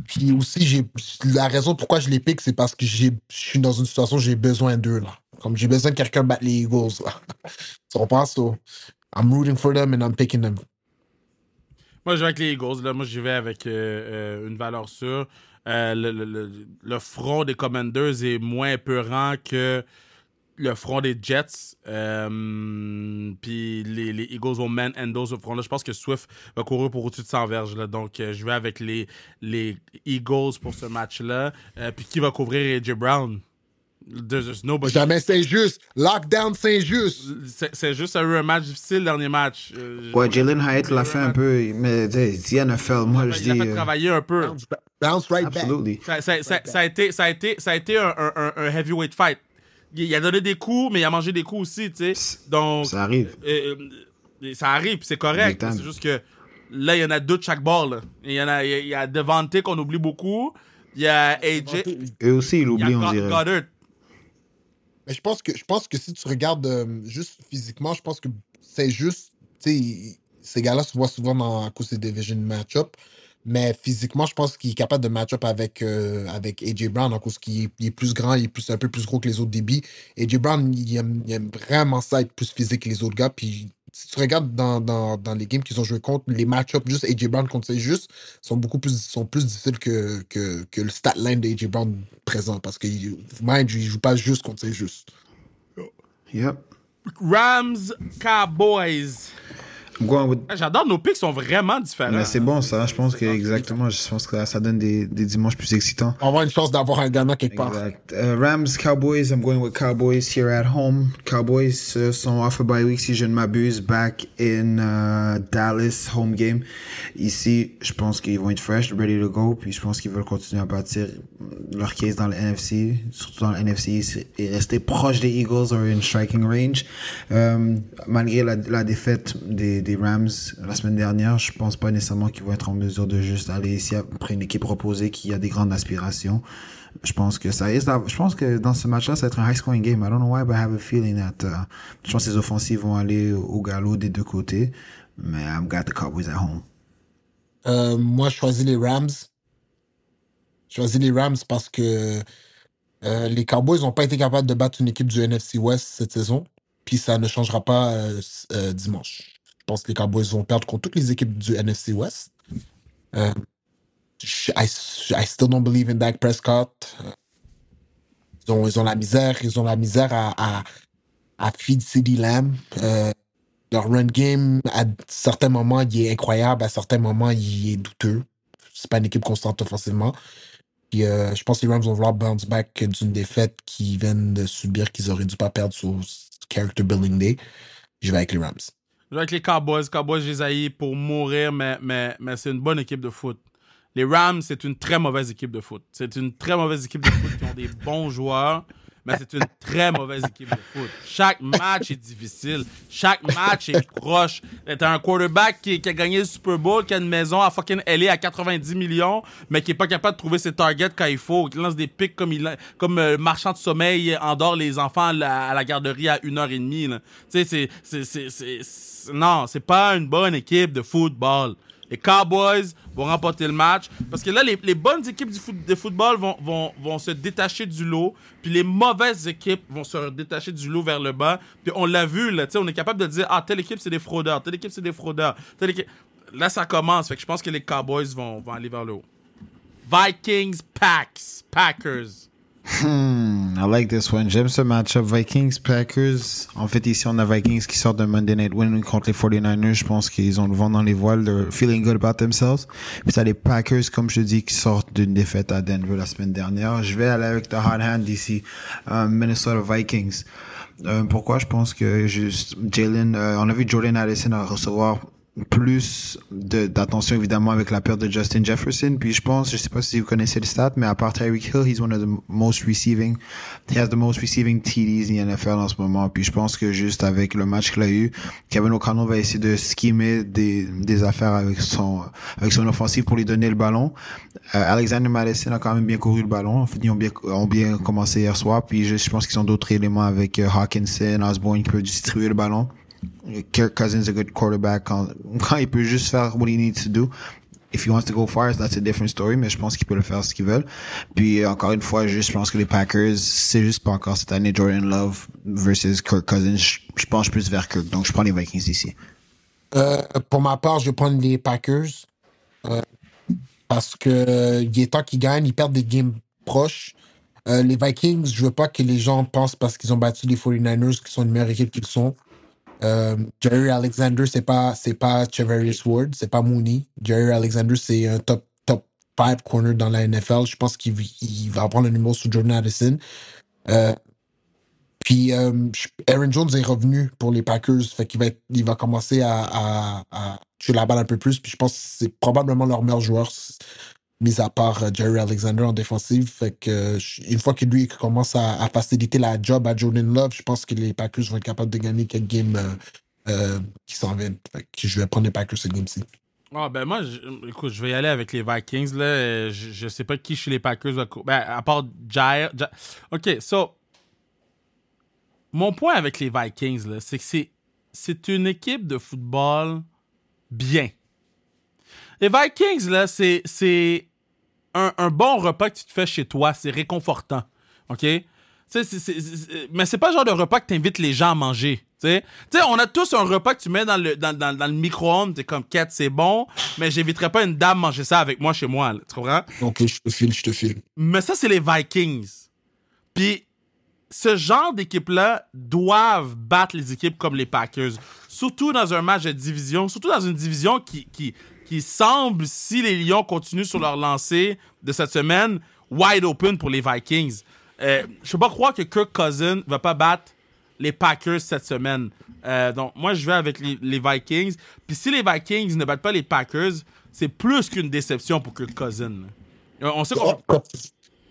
Puis aussi, j'ai la raison pourquoi je les pique, c'est parce que je suis dans une situation où j'ai besoin d'eux. là. Comme j'ai besoin de quelqu'un battre les Eagles. Là. tu comprends? So, I'm rooting for them and I'm picking them. Moi, je vais avec les Eagles. Là. Moi, j'y vais avec euh, euh, une valeur sûre. Euh, le, le, le, front des Commanders est moins peurant que le front des Jets. Puis les, les, Eagles vont man endo ce front-là. Je pense que Swift va courir pour au-dessus de 100 verges. Là. Donc, je vais avec les, les Eagles pour ce match-là. puis qui va couvrir AJ Brown? Jamais c'est juste. Lockdown, c'est juste. C'est juste un match difficile, le dernier match. Euh, ouais, Jalen Hyatt l'a fait un peu, mais c'est NFL, moi je dis. Il a fait euh, travailler un peu. Bounce, right back. Ça, ça, ça, a été, ça, a été, ça a été un, un, un heavyweight fight. Il, a donné des coups, mais il a mangé des coups aussi, tu sais. Donc. Ça arrive. Euh, ça arrive, c'est correct. C'est juste que là, il y en a deux de chaque bord. Il y en a, il y a Devante qu'on oublie beaucoup. Il y a AJ. Et aussi, il oublie, on dirait. Goddard. Mais je pense que je pense que si tu regardes euh, juste physiquement, je pense que c'est juste, tu ces gars-là se voient souvent dans à cause des division match-up. Mais physiquement, je pense qu'il est capable de match-up avec, euh, avec AJ Brown, en cause qu'il est, plus grand, il est plus, un peu plus gros que les autres débits. AJ Brown, il aime, il aime, vraiment ça, être plus physique que les autres gars. Puis si tu regardes dans, dans, dans les games qu'ils ont joué contre, les match-ups juste AJ Brown contre c'est juste sont beaucoup plus, sont plus difficiles que, que, que le stat line d'AJ Brown présent parce que mind, il joue pas juste contre c'est juste. Yep. Rams Cowboys. Ah, j'adore, nos picks sont vraiment différents. Mais c'est bon ça, je pense que exactement, je pense que ça donne des, des dimanches plus excitants. On va avoir une chance d'avoir un gagnant quelque part. Uh, Rams, Cowboys, I'm going with Cowboys here at home. Cowboys uh, sont off a bye week si je ne m'abuse, back in uh, Dallas, home game. Ici, je pense qu'ils vont être fresh, ready to go, puis je pense qu'ils veulent continuer à bâtir leur case dans le NFC, surtout dans le NFC, et rester proche des Eagles or in striking range. Um, malgré la, la défaite des des Rams la semaine dernière, je pense pas nécessairement qu'ils vont être en mesure de juste aller ici après une équipe reposée qui a des grandes aspirations. Je pense que ça je pense que dans ce match-là, ça va être un high scoring game. I don't know why, but I have a feeling that, uh, je pense que les offensives vont aller au galop des deux côtés. Mais I've got the Cowboys at home. Euh, moi, je choisis les Rams. Je choisis les Rams parce que euh, les Cowboys n'ont pas été capables de battre une équipe du NFC West cette saison. Puis ça ne changera pas euh, dimanche. Je pense que les Cowboys vont perdre contre toutes les équipes du NFC West. I, I, still don't believe in Dak Prescott. Ils ont, ils ont la misère, ils ont la misère à, à, à feed CD Lamb. leur run game, à certains moments, il est incroyable, à certains moments, il est douteux. C'est pas une équipe constante offensivement. Euh, je pense que les Rams vont vouloir bounce back d'une défaite qu'ils viennent de subir, qu'ils auraient dû pas perdre sur Character Building Day. Je vais avec les Rams. Je vais avec les Cowboys. Cowboys, je pour mourir, mais, mais, mais c'est une bonne équipe de foot. Les Rams, c'est une très mauvaise équipe de foot. C'est une très mauvaise équipe de foot qui ont des bons joueurs mais c'est une très mauvaise équipe de foot. Chaque match est difficile. Chaque match est proche. T'as un quarterback qui, a gagné le Super Bowl, qui a une maison à fucking LA à 90 millions, mais qui est pas capable de trouver ses targets quand il faut, qui lance des pics comme il comme euh, marchand de sommeil endort les enfants à la, garderie à une heure et demie. Tu sais, c'est, non, c'est pas une bonne équipe de football. Les Cowboys vont remporter le match. Parce que là, les, bonnes équipes du de football vont, vont, vont, se détacher du lot. Puis les mauvaises équipes vont se détacher du lot vers le bas. Puis on l'a vu, là, on est capable de dire, ah, telle équipe, c'est des fraudeurs. Telle équipe, c'est des fraudeurs. Là, ça commence. Fait que je pense que les Cowboys vont, vont aller vers le haut. Vikings, Packs, Packers. Hmm, I like this one. J'aime ce match-up Vikings-Packers. En fait, ici, on a Vikings qui sortent d'un Monday Night Win contre les 49ers. Je pense qu'ils ont le vent dans les voiles. They're feeling good about themselves. Puis t'as les Packers, comme je dis, qui sortent d'une défaite à Denver la semaine dernière. Je vais aller avec the hot hand ici. Um, Minnesota Vikings. Euh, pourquoi? Je pense que juste Jalen, euh, on a vu Jordan Addison recevoir plus d'attention évidemment avec la perte de Justin Jefferson. Puis je pense, je sais pas si vous connaissez le stat, mais à part Tyreek Hill, he's one of the most receiving, he has the most receiving TDs in the NFL en ce moment. Puis je pense que juste avec le match qu'il a eu, Kevin O'Connell va essayer de skimmer des, des affaires avec son, avec son offensive pour lui donner le ballon. Euh, Alexander Madison a quand même bien couru le ballon. En fait, ils ont bien, ont bien commencé hier soir. Puis je, je pense qu'ils ont d'autres éléments avec euh, Hawkinson, Osborne qui peut distribuer le ballon. Kirk Cousins a good quarterback quand, il peut juste faire what he needs to do. If he wants to go far, that's a different story, mais je pense qu'il peut le faire ce qu'il veut. Puis encore une fois, je pense que les Packers, c'est juste pas encore cette année Jordan Love versus Kirk Cousins. Je, pense plus vers Kirk, donc je prends les Vikings ici. Euh, pour ma part, je prends les Packers euh, parce que il est temps qu'ils gagnent, ils perdent des games proches. Euh, les Vikings, je veux pas que les gens pensent parce qu'ils ont battu les 49ers qui sont une meilleure équipe qu'ils sont euh, Jerry Alexander, c'est pas, c'est pas Chevarius Ward, c'est pas Mooney. Jerry Alexander, c'est un top, top 5 corner dans la NFL. Je pense qu'il va prendre le numéro sous Jordan Addison. Euh, puis euh, Aaron Jones est revenu pour les Packers, fait qu'il va, il va commencer à, à, à, tuer la balle un peu plus. Puis je pense que c'est probablement leur meilleur joueur mis à part euh, Jerry Alexander en défensive. Fait que euh, une fois que lui commence à, faciliter la job à Jordan Love, je pense que les Packers vont être capables de gagner quelques games euh, qui s'en viennent. Je vais prendre les Packers ce game-ci. Ah ben moi, je, écoute, je vais y aller avec les Vikings. Là. Je, ne sais pas qui chez les Packers va. Ben, à part Jair. Ok, so. Mon point avec les Vikings, c'est que c'est une équipe de football bien. Les Vikings, là, c'est, un, bon repas que tu te fais chez toi, c'est réconfortant. OK? mais c'est pas le genre de repas que tu invites les gens à manger. Tu on a tous un repas que tu mets dans le, dans, le micro-ondes, t'es comme, quête, c'est bon, mais j'inviterai pas une dame manger ça avec moi chez moi, tu comprends? Ok, je te file, je te file. Mais ça, c'est les Vikings. Puis, ce genre d'équipe-là doivent battre les équipes comme les Packers. Surtout dans un match de division, surtout dans une division qui, qui, qui semble, si les Lions continuent sur leur lancée de cette semaine, wide open pour les Vikings. Euh, je ne peux pas croire que Kirk Cousin va pas battre les Packers cette semaine. Euh, donc, moi, je vais avec les, Vikings. Puis si les Vikings ne battent pas les Packers, c'est plus qu'une déception pour Kirk Cousin. Euh, on sait qu'on...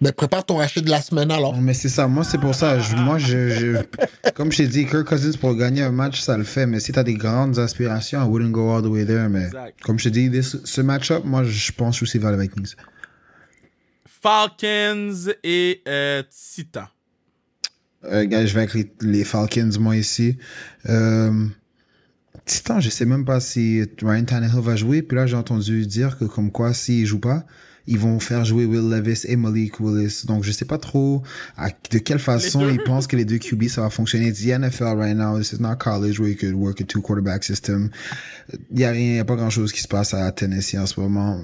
Mais prépare ton achat de la semaine alors. Mais c'est ça, moi c'est pour ça. moi, je, comme je t'ai dit, Kirk Cousins pour gagner un match, ça le fait. Mais si t'as des grandes aspirations, I wouldn't go all the way there. Mais comme je t'ai dit, ce match-up, moi je pense aussi vers les Vikings. Falcons et euh, Titans. Euh, je vais avec les, Falcons, moi ici. Euh, Titan, je sais même pas si Ryan Tannehill va jouer. Puis là, j'ai entendu dire que comme quoi, s'il joue pas, ils vont faire jouer Will Levis et Malik Willis. Donc, je sais pas trop de quelle façon ils pensent que les deux QB, ça va fonctionner. It's the NFL right now. This is not college where you could work a two quarterback system. Il y a rien, il y a pas grand chose qui se passe à Tennessee en ce moment.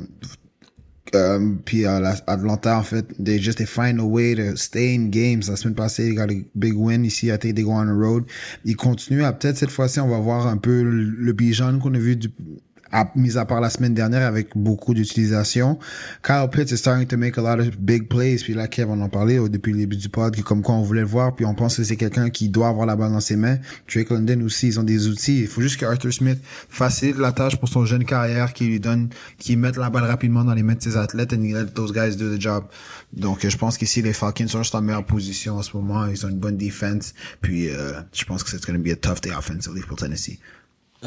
Um, puis à Atlanta, en fait, they just they find a way to stay in games. La semaine passée, ils got a big win ici. I think they go on the road. Ils continuent à peut-être cette fois-ci, on va voir un peu le, le Bijan qu'on a vu du, à, mis à part la semaine dernière avec beaucoup d'utilisation. Kyle Pitts is starting to make a lot of big plays. Puis là, Kev, on en parlait au, depuis le début du pod, comme quoi on voulait le voir. Puis on pense que c'est quelqu'un qui doit avoir la balle dans ses mains. Drake London aussi, ils ont des outils. Il faut juste que Arthur Smith facilite la tâche pour son jeune carrière, qui lui donne, qui mette la balle rapidement dans les mains de ses athlètes and let those guys do the job. Donc, je pense qu'ici, les Falcons sont juste en meilleure position en ce moment. Ils ont une bonne défense. Puis, euh, je pense que c'est going to be a tough day offensively pour Tennessee.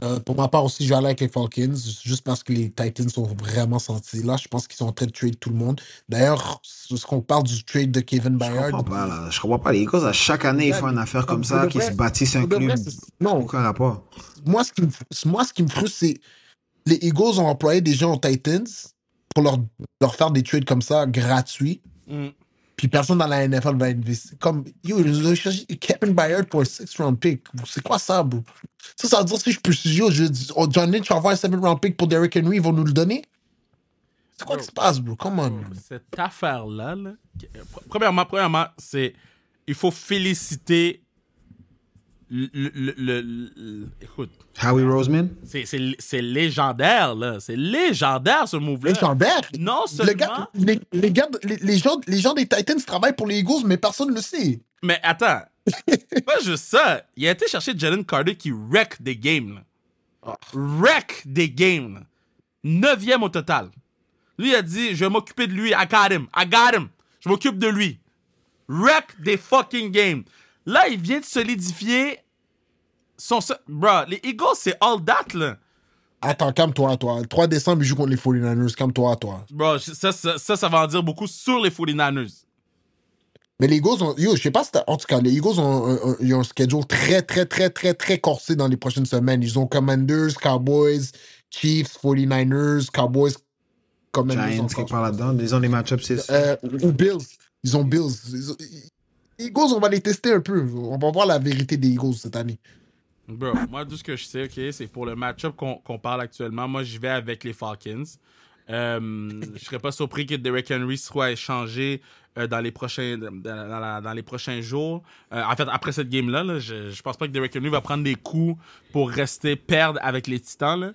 Euh, pour ma part aussi, je vais aller avec les Falcons, juste parce que les Titans sont vraiment sentis. Là, je pense qu'ils sont en train de trade tout le monde. D'ailleurs, ce qu'on parle du trade de Kevin Bayard. Je comprends pas, là. Je comprends pas. Les Eagles, à chaque année, ils font une affaire comme ça, qui se bâtissent un club. non. Aucun rapport. Moi, ce qui me, moi, ce qui me frustre, c'est les Eagles ont employé des gens aux Titans pour leur, leur faire des trades comme ça, gratuits. Mm. Puis personne dans la NFL va investir. Comme, yo, ils ont cherché Kevin Bayard pour un six round pick. C'est quoi ça, bro? Ça, ça veut dire si je peux, yo, je dis, oh, John Lynch va avoir un seven round pick pour Derrick Henry, ils vont nous le donner? C'est quoi qui se passe, bro? Come on. Cette affaire-là, là, premièrement, premièrement c'est, il faut féliciter le, le, écoute. Howie Roseman? C'est légendaire, là. C'est légendaire, ce move-là. Légendaire? Non seulement... Gars, les, les, gars, les, gens, les gens des Titans travaillent pour les Eagles, mais personne ne le sait. Mais attends. pas juste ça. Il a été chercher Jalen Carter qui wreck des games. Là. Wreck des games. Neuvième au total. Lui, il a dit, je vais m'occuper de lui. I got him. I got him. Je m'occupe de lui. Wreck des fucking games. Là, il vient de solidifier son. Bro, les Eagles, c'est all that, là. Attends, calme-toi, toi. Le 3 décembre, ils jouent contre les 49ers. Calme-toi, toi. Bro, ça ça, ça, va en dire beaucoup sur les 49ers. Mais les Eagles ont. Yo, je sais pas si En tout cas, les Eagles ont, un, ont un schedule très, très, très, très, très corsé dans les prochaines semaines. Ils ont Commanders, Cowboys, Chiefs, 49ers, Cowboys, Commanders. Giants, quelque part là-dedans. Ils ont des match-ups, c'est euh, Ou Bills. Ils ont Bills. Eagles, on va les tester un peu. On va voir la vérité des Eagles cette année. Bro, moi, tout ce que je sais, OK, c'est pour le match-up qu'on parle actuellement. Moi, j'y vais avec les Falcons. Euh, je serais pas surpris que Derek Henry soit échangé euh, dans, les prochains, dans, les prochains jours. Euh, en fait, après cette game-là, je, je pense pas que Derek Henry va prendre des coups pour rester perdre avec les Titans. Là.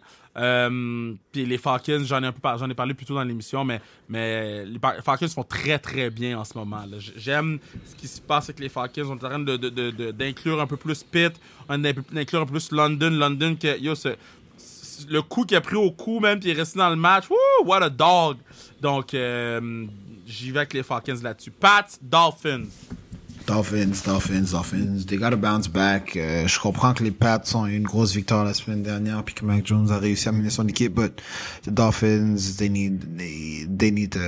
Puis les Falcons, j'en ai un peu parlé plus tôt dans l'émission, mais, les Falcons font très très bien en ce moment. J'aime ce qui se passe avec les Falcons. On est en train d'inclure un peu plus Pitt, d'inclure un peu plus London. London, que, yo, le coup qu'il a pris au coup même, puis il est resté dans le match. Woo, what a dog! Donc, euh, j'y vais avec les Falcons là-dessus. Pats, Dolphins. Dolphins, Dolphins, Dolphins. They gotta bounce back. Euh, je comprends que les Pats ont eu une grosse victoire la semaine dernière puis que Mac Jones a réussi à mener son équipe, but the Dolphins, they need, they, they need to,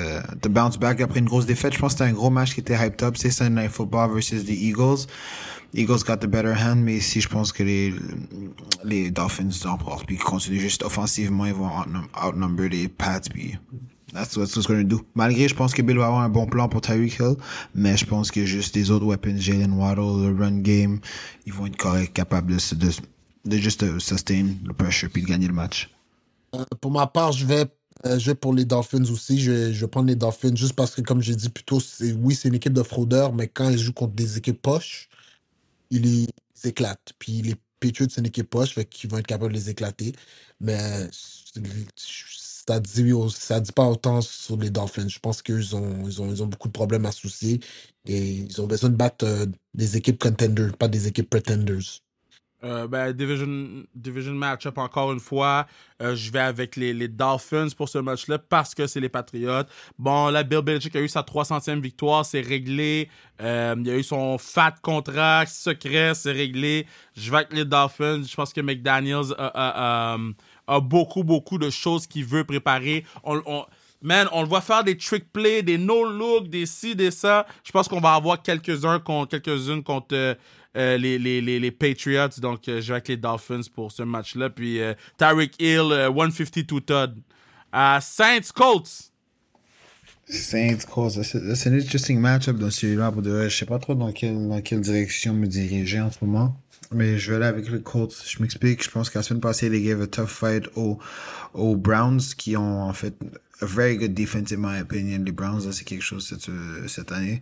to bounce back après une grosse défaite. Je pense que c'était un gros match qui était hyped up. C'est Sunday Night Football versus the Eagles. Eagles got the better hand, mais ici, je pense que les, les Dolphins remportent puis continuent juste offensivement, ils vont outnumber les Pats puis That's what it's going to do. Malgré, je pense que Bill va avoir un bon plan pour Tyreek Hill, mais je pense que juste les autres weapons, Jalen Waddle, le run game, ils vont être corrects, capables de, de, de juste euh, sustain le pressure puis de gagner le match. Euh, pour ma part, je vais, euh, pour les Dolphins aussi. Je vais, je vais prendre les Dolphins juste parce que, comme j'ai dit plus tôt, oui, c'est une équipe de fraudeurs, mais quand ils jouent contre des équipes poches, ils les éclatent. Puis les Patriots, c'est une équipe poche, fait qu'ils vont être capables de les éclater. Mais ça dit, ça dit pas autant sur les Dolphins. Je pense qu'ils ont, ils ont, ils ont beaucoup de problèmes à soucier et ils ont besoin de battre euh, des équipes contenders, pas des équipes pretenders. Euh, ben, division, division match-up encore une fois. Euh, je vais avec les, les Dolphins pour ce match-là parce que c'est les Patriots. Bon, là, Bill Belichick a eu sa 300e victoire, c'est réglé. il a eu son fat contrat secret, c'est réglé. Je vais avec les Dolphins. Je pense que McDaniels a, a beaucoup, beaucoup de choses qu'il veut préparer. On, man, on le voit faire des trick plays, des no-look, des ci, des ça. Je pense qu'on va avoir quelques-uns quelques-unes contre, les, les, les, les, Patriots. Donc, je vais avec les Dolphins pour ce match-là. Puis, Tyreek Hill, 152 Todd. Saints Colts. Saints Colts, c'est un interesting match-up dans celui-là. Je sais pas trop dans quelle, dans quelle direction me diriger en ce moment. Mais je vais aller avec les Colts. Je m'explique. Je pense qu'à la semaine passée, les gave a tough fight aux, aux Browns qui ont en fait a very good defense in my opinion. Les Browns, c'est quelque chose cette, cette année.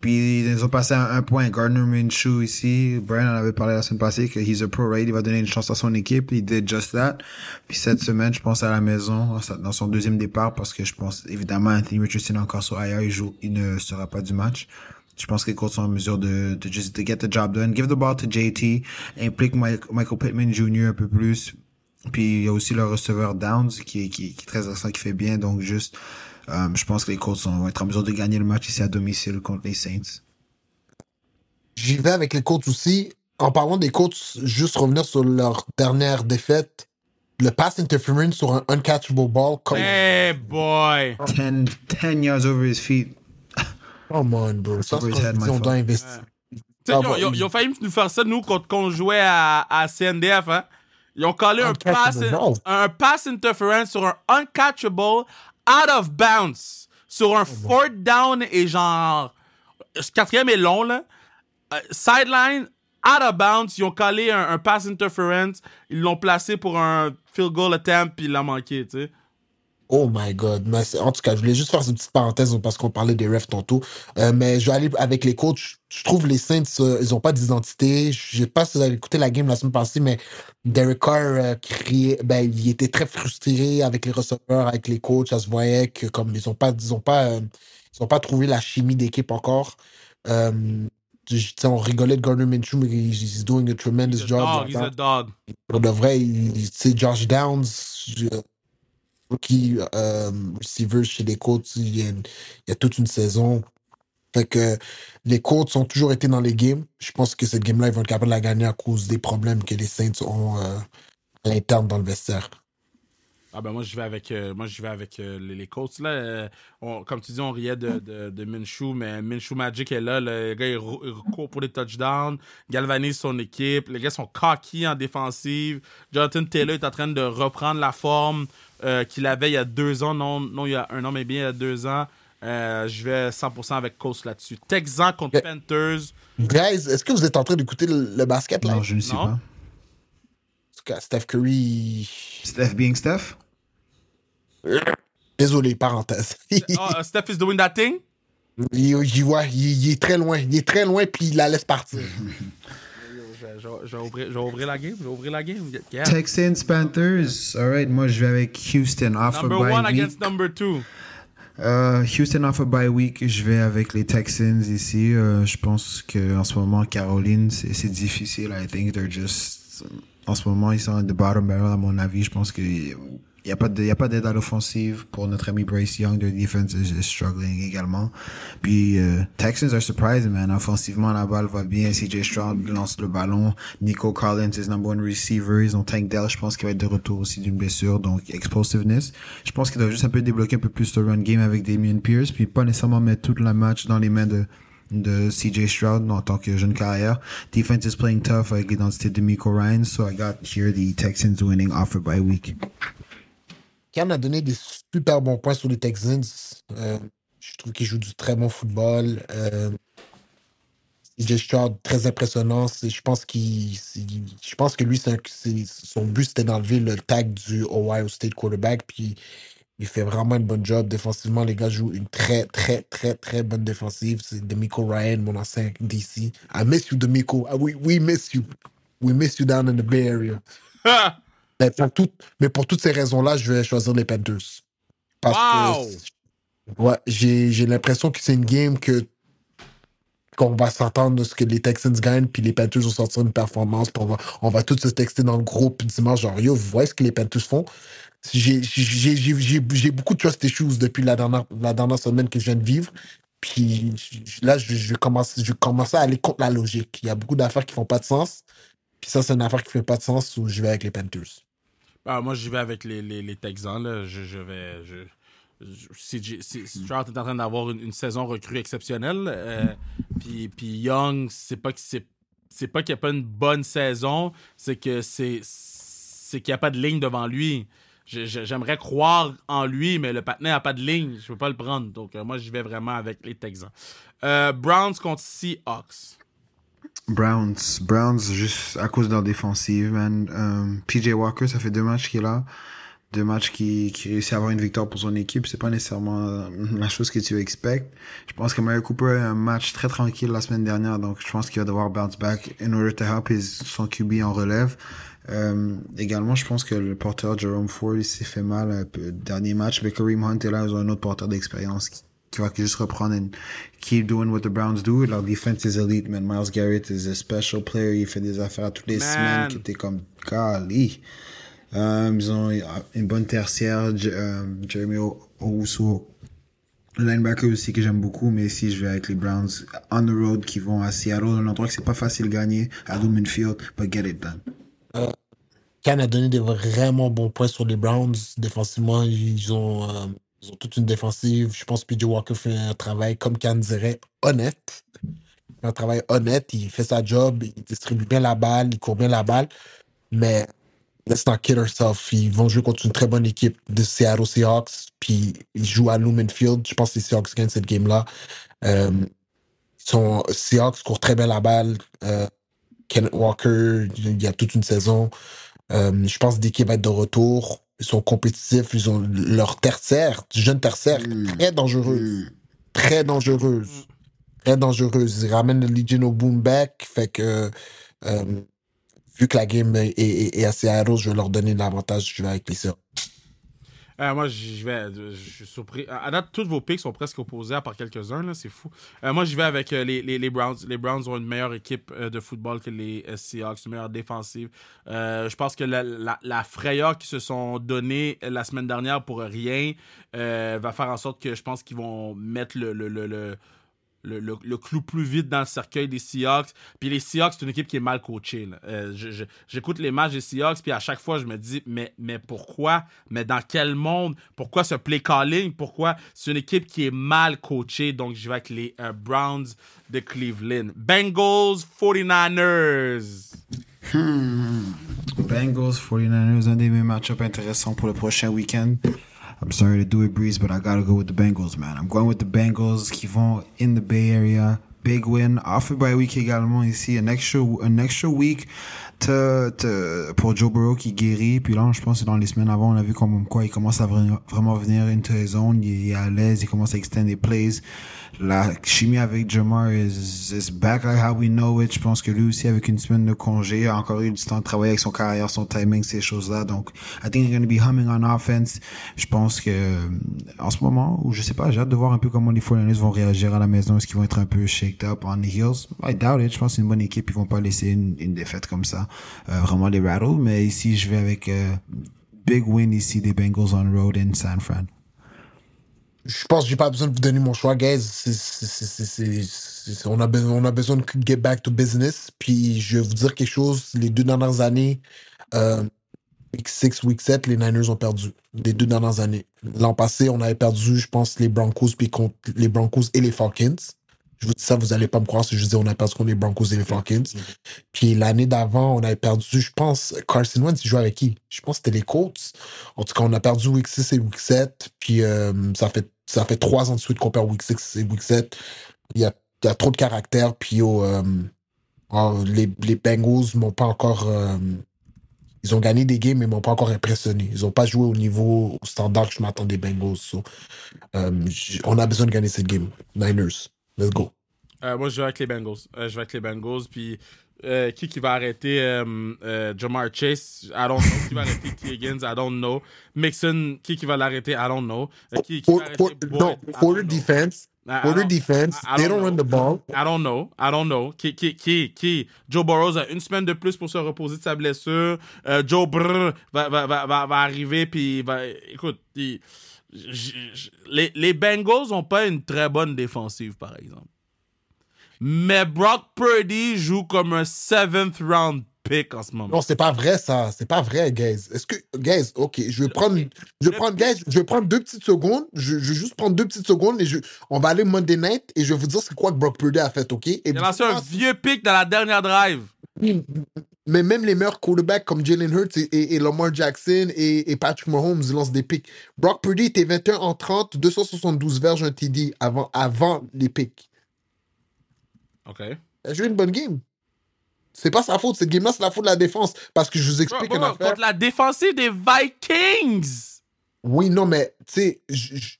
Puis ils ont passé un point. Gardner Minshew ici, Brian en avait parlé la semaine passée que he's a pro ready, il va donner une chance à son équipe. Il did just that. Puis cette semaine, je pense à la maison, dans son deuxième départ, parce que je pense évidemment Anthony Richardson encore sur IR, il joue, il ne sera pas du match. Je pense que les Colts sont en mesure de, de just to get the job done. Give the ball to JT. Implique Michael Pittman Jr. un peu plus. Puis il y a aussi le receveur Downs qui, qui, qui est très intéressant, qui fait bien. Donc juste, euh, je pense que les Colts vont être en mesure de gagner le match ici à domicile contre les Saints. J'y vais avec les Colts aussi. En parlant des Colts, juste revenir sur leur dernière défaite. Le pass interference sur un uncatchable ball. Hey boy! 10, 10 yards over his feet. Come on, bro. Ça, c'est on doit investir. Ah, ils, ont, ils, ont, failli nous faire ça, nous, quand on jouait à, à CNDF. Hein? Ils ont collé un pass, un pass interference sur un uncatchable out of bounds. Sur un oh fourth down et genre. Quatrième est long, là. Euh, sideline, out of bounds. Ils ont collé un, un pass interference. Ils l'ont placé pour un field goal attempt, puis il l'a manqué, tu sais. Oh my God. Mais en tout cas, je voulais juste faire une petite parenthèse parce qu'on parlait des refs tantôt. Euh, mais je vais aller avec les coachs. Je trouve les Saints, euh, ils n'ont pas d'identité. Je sais pas si vous avez écouté la game la semaine passée, mais Derek Carr euh, criait, ben, il était très frustré avec les receveurs, avec les coachs. Ça se voyait que comme ils n'ont pas, ils ont pas, ils ont pas trouvé la chimie d'équipe encore. on rigolait de Gardner Minshew, mais he's doing a tremendous job. Dog, he's a dog. Pour de vrai, c'est Josh Downs rookie euh, receiver chez les Colts il y, a il toute une saison. Fait que les Colts ont toujours été dans les games. Je pense que cette game-là, ils vont être capables de la gagner à cause des problèmes que les Saints ont euh, à l'interne dans le vestiaire. Ah ben moi je vais avec euh, moi je avec euh, les, les, Colts là. Comme tu dis on riait de, de, Minshew mais Minshew Magic est là. Le gars il, court pour des touchdowns, galvanise son équipe. Les gars sont cocky en défensive. Jonathan Taylor est en train de reprendre la forme qu'il avait il y a deux ans. Non non il y a un an mais bien il y a deux ans. je vais 100% avec Colts là-dessus. Texans contre Panthers. Guys, est-ce que vous êtes en train d'écouter le, basket là? Non, je ne sais pas. Steph Curry. Steph being Steph? Désolé, parenthèse. oh, Steph is doing that thing? Il, il, est très loin. Il est très loin, puis il la laisse partir. je, vais ouvrir, la game. Je vais ouvrir la game. Texans, Panthers. All right, moi, je vais avec Houston. Off number one against number two. Uh, Houston off a bye week, je vais avec les Texans ici. Uh, je pense qu'en ce moment, Caroline, c'est difficile. I think they're just en ce moment, ils sont de bottom barrel, à mon avis. Je pense qu'il n'y a pas d'aide à l'offensive pour notre ami Bryce Young. Their defense is, struggling également. Puis, euh, Texans are surprising, man. Offensivement, la balle va bien. CJ Stroud lance le ballon. Nico Collins is number one receiver. Ils ont Tank Dell, je pense qu'il va être de retour aussi d'une blessure. Donc, explosiveness. Je pense qu'il doit juste un peu débloquer un peu plus le run game avec Damien Pierce. Puis, pas nécessairement mettre tout le match dans les mains de de CJ Stroud en tant que jeune carrière. Defense is playing tough avec l'identité de Miko Ryan, so I got here the Texans winning offer by week. Cam a donné des super bons points sur les Texans. Euh, je trouve qu'il joue du très bon football. Euh, Stroud, très impressionnant. Je pense, qu'il, je pense que lui, son but, c'était d'enlever le tag du Ohio State quarterback. Puis il fait vraiment une bonne job. Défensivement, les gars jouent une très, très, très, très bonne défensive. C'est Demico Ryan, mon ancien DC. I miss you, Demico. Ah, we, we miss you. We miss you down in the Bay Area. mais, pour tout, mais pour toutes ces raisons-là, je vais choisir les Panthers. Parce wow! que ouais, j'ai l'impression que c'est une game que qu'on va s'entendre ce que les Texans gagnent, puis les Panthers vont sortir une performance, puis on va, on va tous se texter dans le groupe dimanche, genre, yo, vous voyez ce que les Panthers font? j'ai beaucoup de trust issues depuis la dernière, la dernière semaine que je viens de vivre. Puis là, je, je, commence, je commence à aller contre la logique. Il y a beaucoup d'affaires qui font pas de sens. Puis ça, c'est une affaire qui fait pas de sens où je vais avec les Panthers. Ah, moi, j'y vais avec les, les, Texans. Je, vais. Si, si, Stroud est en train d'avoir une, saison recrue exceptionnelle, euh, puis, Young, c'est pas pas qu'il n'y a pas une bonne saison, c'est que c'est c'est qu'il n'y a pas de ligne devant lui. J'aimerais croire en lui, mais le patinet n'a pas de ligne. Je ne peux pas le prendre. Donc, euh, moi, j'y vais vraiment avec les Texans. Euh, Browns contre Seahawks. Browns. Browns, juste à cause de leur défensive, man. Euh, PJ Walker, ça fait deux matchs qu'il est là. Deux matchs qui, qui réussit à avoir une victoire pour son équipe. C'est pas nécessairement la chose que tu expectes. Je pense que Mario Cooper a un match très tranquille la semaine dernière, donc je pense qu'il va devoir bounce back in order to help his, son QB en relève. Euh, également, je pense que le porteur Jerome Ford il s'est fait mal un peu. Dernier match, mais Kareem Hunt est là, ils ont un autre porteur d'expérience qui, va juste reprendre et keep doing what the Browns do. Leur defense is elite, man. Miles Garrett is a special player. Il fait des affaires toutes les semaines qui étaient comme golly. Euh, ils ont une bonne tertiaire, euh, Jeremy Owusu, linebacker aussi que j'aime beaucoup, mais ici je vais avec les Browns on the road qui vont à Seattle, un endroit que c'est pas facile de gagner à Lumen Field, but get it done. Euh, a donné des vraiment bons points sur les Browns. Défensivement, ils ont, euh, ils ont toute une défensive. Je pense que PJ Walker fait un travail, comme Can dirait, honnête. Un travail honnête. Il fait sa job, il distribue bien la balle, il court bien la balle. Mais let's not kid ourselves. Ils vont jouer contre une très bonne équipe de Seattle Seahawks. Puis ils jouent à Lumen Field. Je pense que les Seahawks gagnent cette game-là. Euh, sont, Seahawks courent très bien la balle. Euh, Kenneth Walker, il y a toute une saison. Euh, je pense que va être de retour. Ils sont compétitifs. Ils ont leur tertiaire, jeune tertiaire, mm. très dangereuse. Mm. Très dangereuse. Très dangereuse. Ils ramènent le Legion au boom back. Fait que, euh, vu que la game est, assez aéro, je vais leur donner l'avantage. Je vais avec les sœurs. Euh, moi, je vais. Je suis surpris. À date, tous vos picks sont presque opposés, à part quelques-uns, c'est fou. Euh, moi, je vais avec euh, les, les, les, Browns. Les Browns ont une meilleure équipe de football que les Seahawks, une meilleure défensive. je pense que la, frayeur qu'ils se sont donnée la semaine dernière pour rien va faire en sorte que je pense qu'ils vont mettre le, le, clou plus vite dans le cercueil des Seahawks. Puis les Seahawks, c'est une équipe qui est mal coachée. Euh, j'écoute les matchs des Seahawks, puis à chaque fois, je me dis, mais, mais pourquoi? Mais dans quel monde? Pourquoi ce play calling? Pourquoi? C'est une équipe qui est mal coachée. Donc, je vais avec les euh, Browns de Cleveland. Bengals, 49ers. Hmm. Bengals, 49ers, un des mes match-ups intéressants pour le prochain week-end. I'm sorry to do it, Breeze, but I gotta go with the Bengals, man. I'm going with the Bengals qui vont in the Bay Area. Big win. Off by week également ici. An extra, an extra week to, pour Joe Burrow qui guérit. Puis là, je pense que dans les semaines avant, on a vu comme quoi il commence à vraiment venir into his zone. Il, est à l'aise, il commence à extend des plays la chimie avec Jamar is, is back like how we know it. Je pense que lui aussi, avec une semaine de congé, a encore eu du temps de travailler avec son carrière, son timing, ces choses-là. Donc, I think he's going to be humming on offense. Je pense que, euh, en ce moment, ou je sais pas, j'ai hâte de voir un peu comment les 49 vont réagir à la maison. Est-ce qu'ils vont être un peu shaked up on the heels? I doubt it. Je pense que c'est une bonne équipe. Ils vont pas laisser une, une défaite comme ça, euh, vraiment les rattle. Mais ici, je vais avec, euh, big win ici des Bengals on road in San Fran je pense que j'ai pas besoin de vous donner mon choix, guys. on, a besoin, on a besoin de get back to business. Puis je vais vous dire quelque chose. Les deux dernières années, euh, week 6, week 7, les Niners ont perdu. Les deux dernières années. L'an passé, on avait perdu, je pense, les Broncos, puis contre les Broncos et les Falcons. Je vous dis ça, vous allez pas me croire si je dis on a perdu contre les Broncos et les Falcons. Puis l'année d'avant, on avait perdu, je pense, Carson Wentz, il jouait avec qui? Je pense que c'était les Colts. En tout cas, on a perdu week 6 et week 7. Puis euh, ça fait ça fait trois ans de suite qu'on perd week 6 et week 7. Il y a, il y a trop de caractère. Puis euh, oh, les, les Bengals m'ont pas encore. Euh, ils ont gagné des games, mais m'ont pas encore impressionné. Ils ont pas joué au niveau au standard que je m'attendais des Bengals. on a besoin de gagner cette game. Niners. Let's go. Euh, moi, je vais avec les Bengals. Euh, je vais avec les Bengals. Puis, euh, qui qui va arrêter Jamar Chase? I don't know. Qui va arrêter T. Higgins? I don't know. Mixon, qui qui va l'arrêter? I don't know. qui, qui va arrêter No, for defense. For the defense, they don't, run the ball. I don't know. I don't know. Qui, qui, qui, qui? Joe Burrows a une semaine de plus pour se reposer de sa blessure. Joe Brr va, va, va, va, arriver, puis va. Écoute, les, les Bengals n'ont pas une très bonne défensive, par exemple. Mais Brock Purdy joue comme un seventh round pick en ce moment. Non, c'est pas vrai, ça. C'est pas vrai, guys. Est-ce que, guys, ok, je vais prendre, je vais prendre, guys, je vais prendre deux petites secondes. Je, je vais juste prendre deux petites secondes et je, on va aller Monday night et je vais vous dire c'est quoi que Brock Purdy a fait, ok? Et Il a lancé un vieux pick dans la dernière drive. Mais même les meilleurs quarterbacks comme Jalen Hurts et, et, Lamar Jackson et, et, Patrick Mahomes lancent des picks. Brock Purdy était 21 en 30, 272 verges, un TD avant, avant les picks. OK. Il a joué une bonne game. C'est pas sa faute. Cette game-là, c'est la faute de la défense. Parce que je vous explique bro, bro, une affaire. Contre la défensive des Vikings! Oui, non, mais tu sais,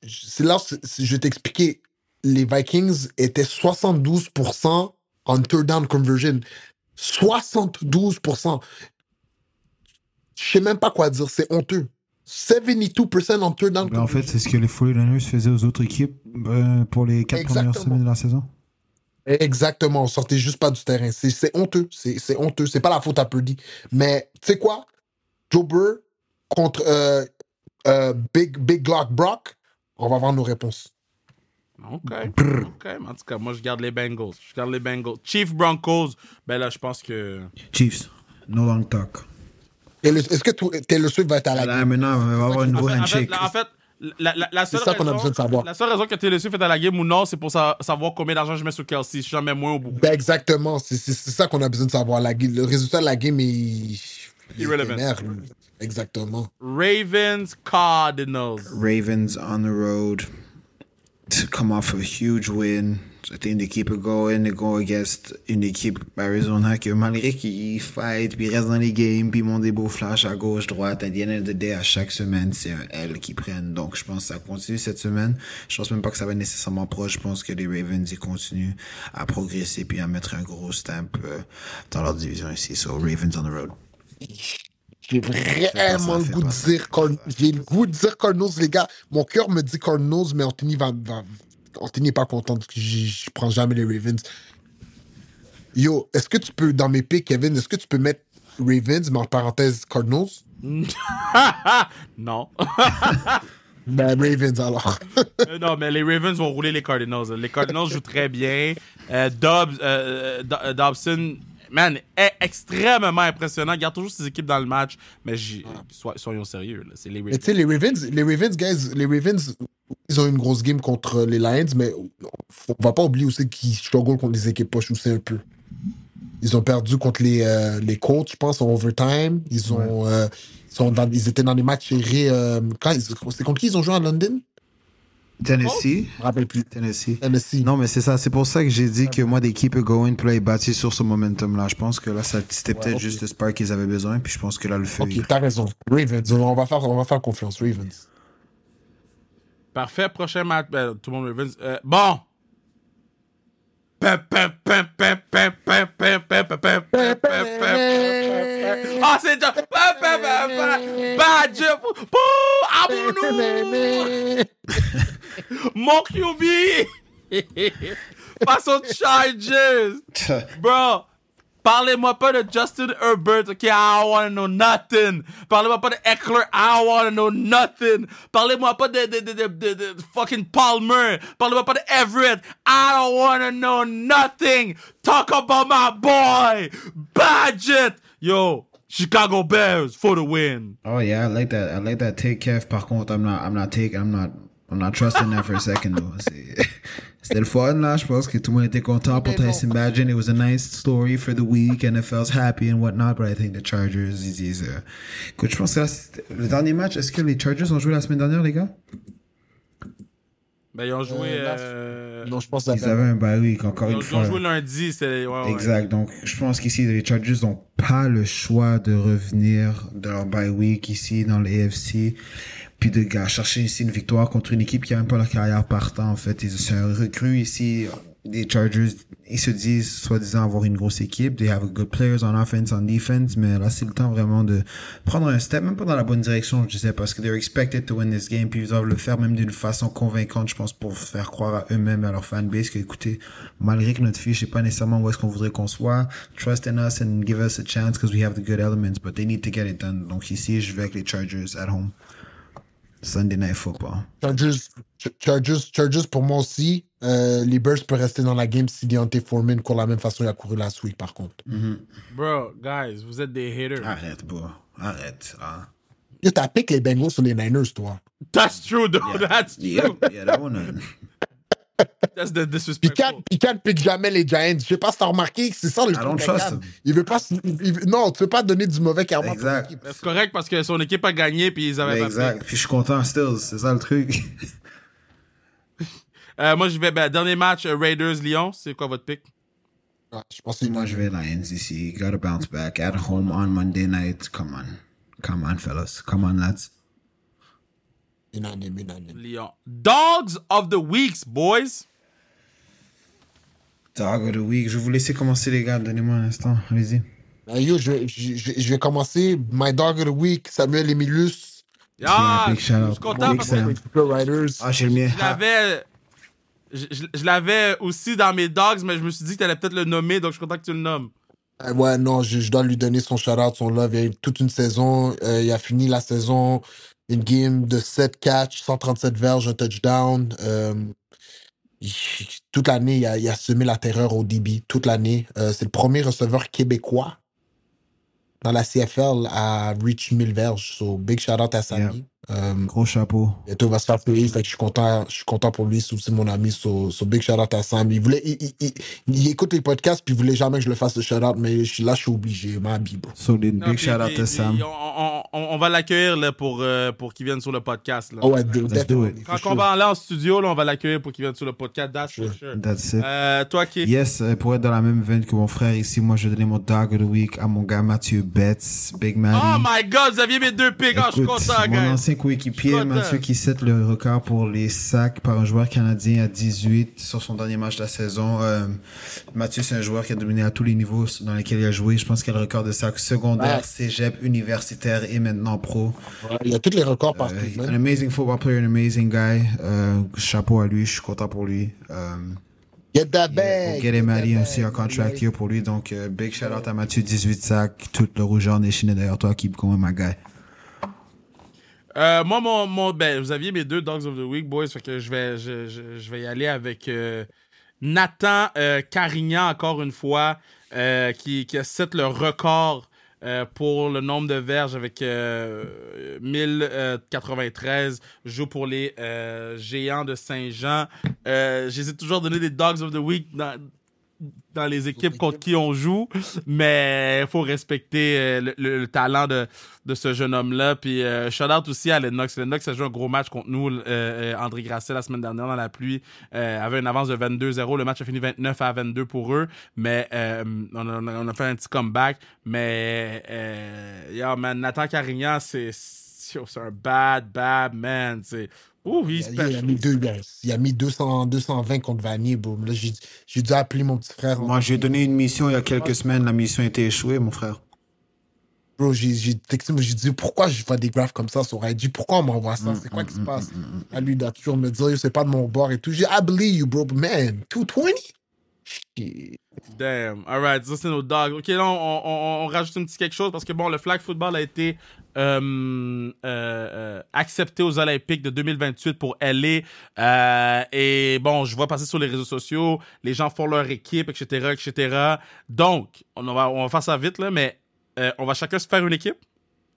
c'est là, je vais t'expliquer. Les Vikings étaient 72% en third down conversion. 72%. Je sais même pas quoi dire, c'est honteux. 72% en. Ben, en fait, c'est ce que les 49ers faisaient aux autres équipes euh, pour les quatre premières semaines de la saison. Exactement, on sortait juste pas du terrain. C'est honteux, c'est honteux. C'est pas la faute à Purdy. Mais tu sais quoi? Joe Burr contre euh, euh, Big, Big Glock Brock, on va avoir nos réponses. OK. OK. En tout cas, moi, je garde les Bengals. Je garde les Bengals. Chiefs Broncos, ben là, je pense que. Chiefs, no long talk. Est-ce que Taylor Swift va être à la game? maintenant, on va avoir un nouveau handshake. En fait, la, la, la seule ça qu'on a besoin de savoir. La seule raison que Taylor Swift est à la game ou non, c'est pour savoir combien d'argent je mets sur Kelsey. Si j'en mets moins ou beaucoup. Ben exactement. C'est ça qu'on a besoin de savoir. La, le résultat de la game est. Irrelevant. Exactement. Ravens Cardinals. Ravens on the road to come off a huge win. I think they keep it going. They go against une équipe Arizona que malgré qu'ils fight, puis restent dans les games, puis montent des beaux flashs à gauche, droite, à the end of the day, à chaque semaine, c'est un L qui prennent. Donc, je pense que ça continue cette semaine. Je pense même pas que ça va nécessairement proche. Je pense que les Ravens, ils continuent à progresser puis à mettre un gros stamp euh, dans leur division ici. So, Ravens on the road. J'ai vraiment le goût de dire Cardinals. J'ai le goût de dire Cardinals, les gars. Mon cœur me dit Cardinals, mais Anthony va, va, Anthony n'est pas content parce que je prends jamais les Ravens. Yo, est-ce que tu peux, dans mes picks, Kevin, est-ce que tu peux mettre Ravens, mais en parenthèse Cardinals? non. ben, Ravens alors. Euh, non, mais les Ravens vont rouler les Cardinals. Les Cardinals jouent très bien. Euh, Dobbs, euh Dobson, man, est extrêmement impressionnant. Il garde toujours ses équipes dans le match. Mais soyons sérieux, c'est les Ravens. Tu sais, les Ravens, les Ravens, guys, les Ravens, ils ont une grosse game contre les Lions, mais on va pas oublier aussi qu'ils struggle contre les équipes poches aussi un peu. Ils ont perdu contre les, euh, les Colts, je pense, en overtime. Ils, ont, euh, sont ils étaient dans des matchs serrés. Euh, c'est contre qui ils ont joué à London? Tennessee. Je me rappelle plus. Tennessee. Tennessee. Non, mais c'est ça. C'est pour ça que j'ai dit que moi, des keep going play bâti sur ce momentum-là. Je pense que là, c'était peut-être juste le spark qu'ils avaient besoin. Puis je pense que là, le fait. Ok, t'as raison. Ravens. On va faire, on va faire confiance. Ravens. Parfait. Prochain match. Ben, tout le monde Ravens. Euh, bon. Ah, c'est déjà. Badge. Abonne-nous. Mon QB. Face aux Chargers. Bro. Parlez-moi pas de Justin Herbert, ok? I don't wanna know nothing. Parlez-moi pas de Eckler, I don't wanna know nothing. Parlez-moi pas de, de, de, de, de fucking Palmer. Parlez-moi pas de Everett. I don't wanna know nothing. Talk about my boy, Badget. Yo, Chicago Bears for the win. Oh yeah, I like that. I like that take, Kev. Par contre, I'm not, I'm not taking, I'm not, I'm not trusting that for a second though. C'était le fun, là. Je pense que tout le monde était content pour Tyson Imagine. It was a nice story for the week. NFL's happy and whatnot. But I think the Chargers, ils disent... Uh... Écoute, je pense que là, le dernier match, est-ce que les Chargers ont joué la semaine dernière, les gars? Ben, ils ont joué. Euh, euh... Non, je pense Ils avaient un bye week, encore ils une ont, fois. Ils ont joué lundi. c'est ouais, exact. Ouais. Donc, je pense qu'ici, les Chargers n'ont pas le choix de revenir de leur bye week ici dans l'AFC puis de chercher ici une victoire contre une équipe qui a même pas leur carrière partant en fait. C'est un recrue ici, les Chargers, ils se disent soi-disant avoir une grosse équipe, they have good players on offense, on defense, mais là c'est le temps vraiment de prendre un step, même pas dans la bonne direction, je disais, parce que they're expected to win this game, puis ils doivent le faire même d'une façon convaincante, je pense, pour faire croire à eux-mêmes, à leur fanbase, que écoutez, malgré que notre fiche n'est pas nécessairement où est-ce qu'on voudrait qu'on soit, trust in us and give us a chance because we have the good elements, but they need to get it done. Donc ici, je vais avec les Chargers at home. Sunday Night Football. Chargers, Chargers, Chargers pour moi aussi. Euh, les Bears peuvent rester dans la game si Deontay Foreman court la même façon qu'il a couru last week, par contre. Mm-hmm. Bro, guys, vous êtes des haters. Arrête, bro. Arrête. Yo, t'as piqué les Bengals sur les Niners, toi. That's true, though. That's true. Yeah, yeah, that one. That's the disrespectful. Pican, pique jamais les Giants. Je sais pas si t'as remarqué, c'est ça le I truc. don't de trust Pican. him. Il veut pas. il- non, tu veux pas donner du mauvais karma. Exact. C'est correct parce que son équipe a gagné puis ils avaient exact. Puis je suis content, still. C'est ça le truc. Euh, moi, je vais. Ben, dernier match, euh, Raiders-Lyon. C'est quoi votre pick? Ah, je pense que Moi, je vais Lions ici. Gotta bounce back at home on Monday night. Come on. Come on, fellas. Come on, lads. Unanime, unanime. Lyon. Dogs of the Weeks, boys. Dog of the week. Je vais vous laisser commencer, les gars. Donnez-moi un instant. Allez-y. Euh, yo, je, je, je, je vais commencer. My dog of the week, Samuel Emilus. Ah, big je shout out. suis content parce que. Ah, j'ai le mien. je l'avais. Je, je- je l'avais aussi dans mes dogs, mais je me suis dit que t'allais peut-être le nommer, donc je suis content que tu le nommes. Euh, ouais, non, je, je dois lui donner son shout-out, son love. Il y a eu toute une saison. euh, il a fini la saison, une game de 7 catch, 137 verges, un touchdown. Euh, il- toute l'année, il a, il a semé la terreur au DB. Toute l'année. Euh, c'est le premier receveur québécois dans la CFL à reach 1000 verges. So, big shout-out à Samy. Euh, Gros chapeau. Bientôt, va se faire payer. Fait que je suis content, je suis content pour lui. C'est mon ami. So, so big shout out à Sam. Il voulait, il, il, il, il écoute les podcasts puis il voulait jamais que je le fasse le shout out, mais je suis là, je suis obligé. Ma. Non, Big puis- shout out puis- puis Sam. On, on- on- on va l'accueillir là, pour, euh, pour qu'il vienne sur le podcast. Là. Oh ouais, do, Let's do definitely, it. Quand sure. on va aller en studio, là, on va l'accueillir pour qu'il vienne sur le podcast. That's for sure. That's it. Euh, toi qui. Yes, euh, pour être dans la même veine que mon frère ici, moi je vais donner mon dog of the week à mon gars Mathieu Betts, Big Man. Oh my god, vous aviez mes deux picks. Ah, je suis content, mon guys. ancien Je coéquipier, suis content. Mathieu, qui set le record pour les sacs par un joueur canadien à 18 sur son dernier match de la saison. Euh, Mathieu, c'est un joueur qui a dominé à tous les niveaux dans lesquels il a joué. Je pense qu'il a le record de sacs secondaire, Ouais. cégep, universitaire et maintenant pro. Ouais, il a tous les records partout. Euh, man. an amazing football player, an amazing guy. Euh, chapeau à lui, je suis content pour lui. Get that bag. Get him bag, aussi en Maddie, contract year pour lui. Donc, big shout out à Mathieu, 18 sacs, tout le rougeur nation est derrière toi, keep going, my guy? Euh, moi, mon, mon, ben, vous aviez mes deux Dogs of the Week, boys. Je vais, je, je, vais y aller avec euh, Nathan euh, Carignan, encore une fois, qui, qui a set le record pour le nombre de verges avec euh, 1093. Joue pour les Géants de Saint-Jean. J'hésite toujours à donner des Dogs of the Week dans les équipes contre qui on joue, mais il faut respecter euh, le, le- le talent de, de ce jeune homme-là. Puis euh, shout out aussi à Lennox. Lennox a joué un gros match contre nous, euh, euh, André Grasset, la semaine dernière dans la pluie, euh, avait une avance de 22-0. Le match a fini 29 à 22 pour eux, mais euh, on, a, on a fait un petit comeback. Mais euh, yo, man, Nathan Carignan, c'est c'est un bad, bad man. C'est ouh, Il he's a, il a mis deux, il a- il a mis 200, 220 contre Vanier, bro. Là, j'ai j'ai dû appeler mon petit frère. Moi, j'ai donné une mission il y a quelques semaines. La mission a été échouée, mon frère. Bro, j'ai j'ai texté, j'ai dit pourquoi je vois des graphes comme ça sur IG, pourquoi on m'envoie ça, c'est quoi qui se passe? À lui, il doit toujours me dire, Yo, c'est pas de mon bord et tout. J'ai dit, I believe you, bro, but man, 220? Shit. Damn. All right, ça c'est nos dogs. Ok, là, on, on- on rajoute un petit quelque chose parce que bon, le flag football a été euh, euh, euh, accepté aux Olympiques de 2028 pour LA. Euh, et bon, je vois passer sur les réseaux sociaux, les gens font leur équipe, etc., etc. Donc, on va, on va faire ça vite là, mais euh, on va chacun se faire une équipe.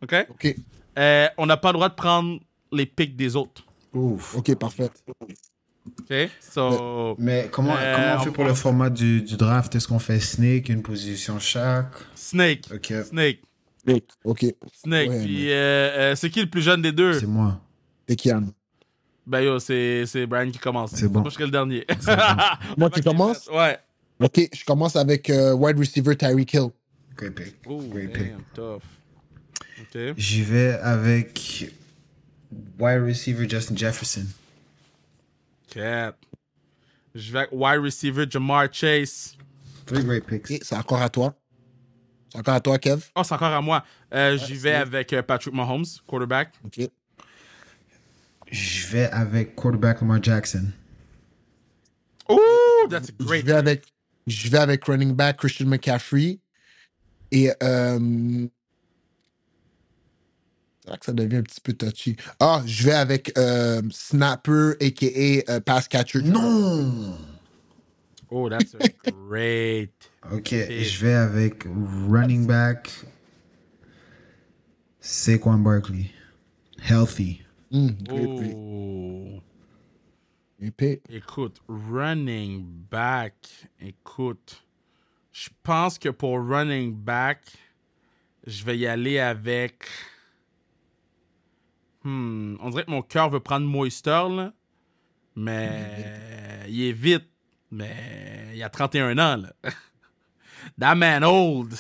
Ok? Ok, Euh, on n'a pas le droit de prendre les picks des autres. Ouf. ok, parfait. Ok. So, Mais comment, Euh, comment on on fait pour le format du, du draft? Est-ce qu'on fait snake, une position chaque? Snake. Ok, Snake. Ok, Snake. Ouais, Puis, euh, euh, c'est qui le plus jeune des deux? c'est moi. c'est Kian. Ben yo, c'est c'est Brian qui commence. C'est bon. Moi, je serai le dernier. Moi qui commence? Ouais. Ok, je commence avec euh, wide receiver Tyreek Hill. Great pick. Ooh, Great pick. damn, tough. OK. J'y vais avec wide receiver Justin Jefferson. Cat. Je vais avec wide receiver Jamar Chase. Three great picks. C'est encore à toi. C'est encore à toi, Kev. Oh, c'est encore à moi. Euh, J'y vais avec euh, Patrick Mahomes, quarterback. Ok. Je vais avec quarterback Lamar Jackson. Ooh, that's a Je great. vais avec, je vais avec running back Christian McCaffrey. Et euh, C'est vrai que ça devient un petit peu touchy. Ah, je vais avec euh, Snapper, a.k.a. Euh, Pass Catcher. Non! Oh, that's a great. Ok, je vais avec running back Saquon Barkley. Healthy. Mm, Oh. Écoute, running back, écoute, je pense que pour running back, je vais y aller avec. Hmm, on dirait que mon cœur veut prendre Moister, là. Mais il est vite. Mais il a 31 ans, là. That man old.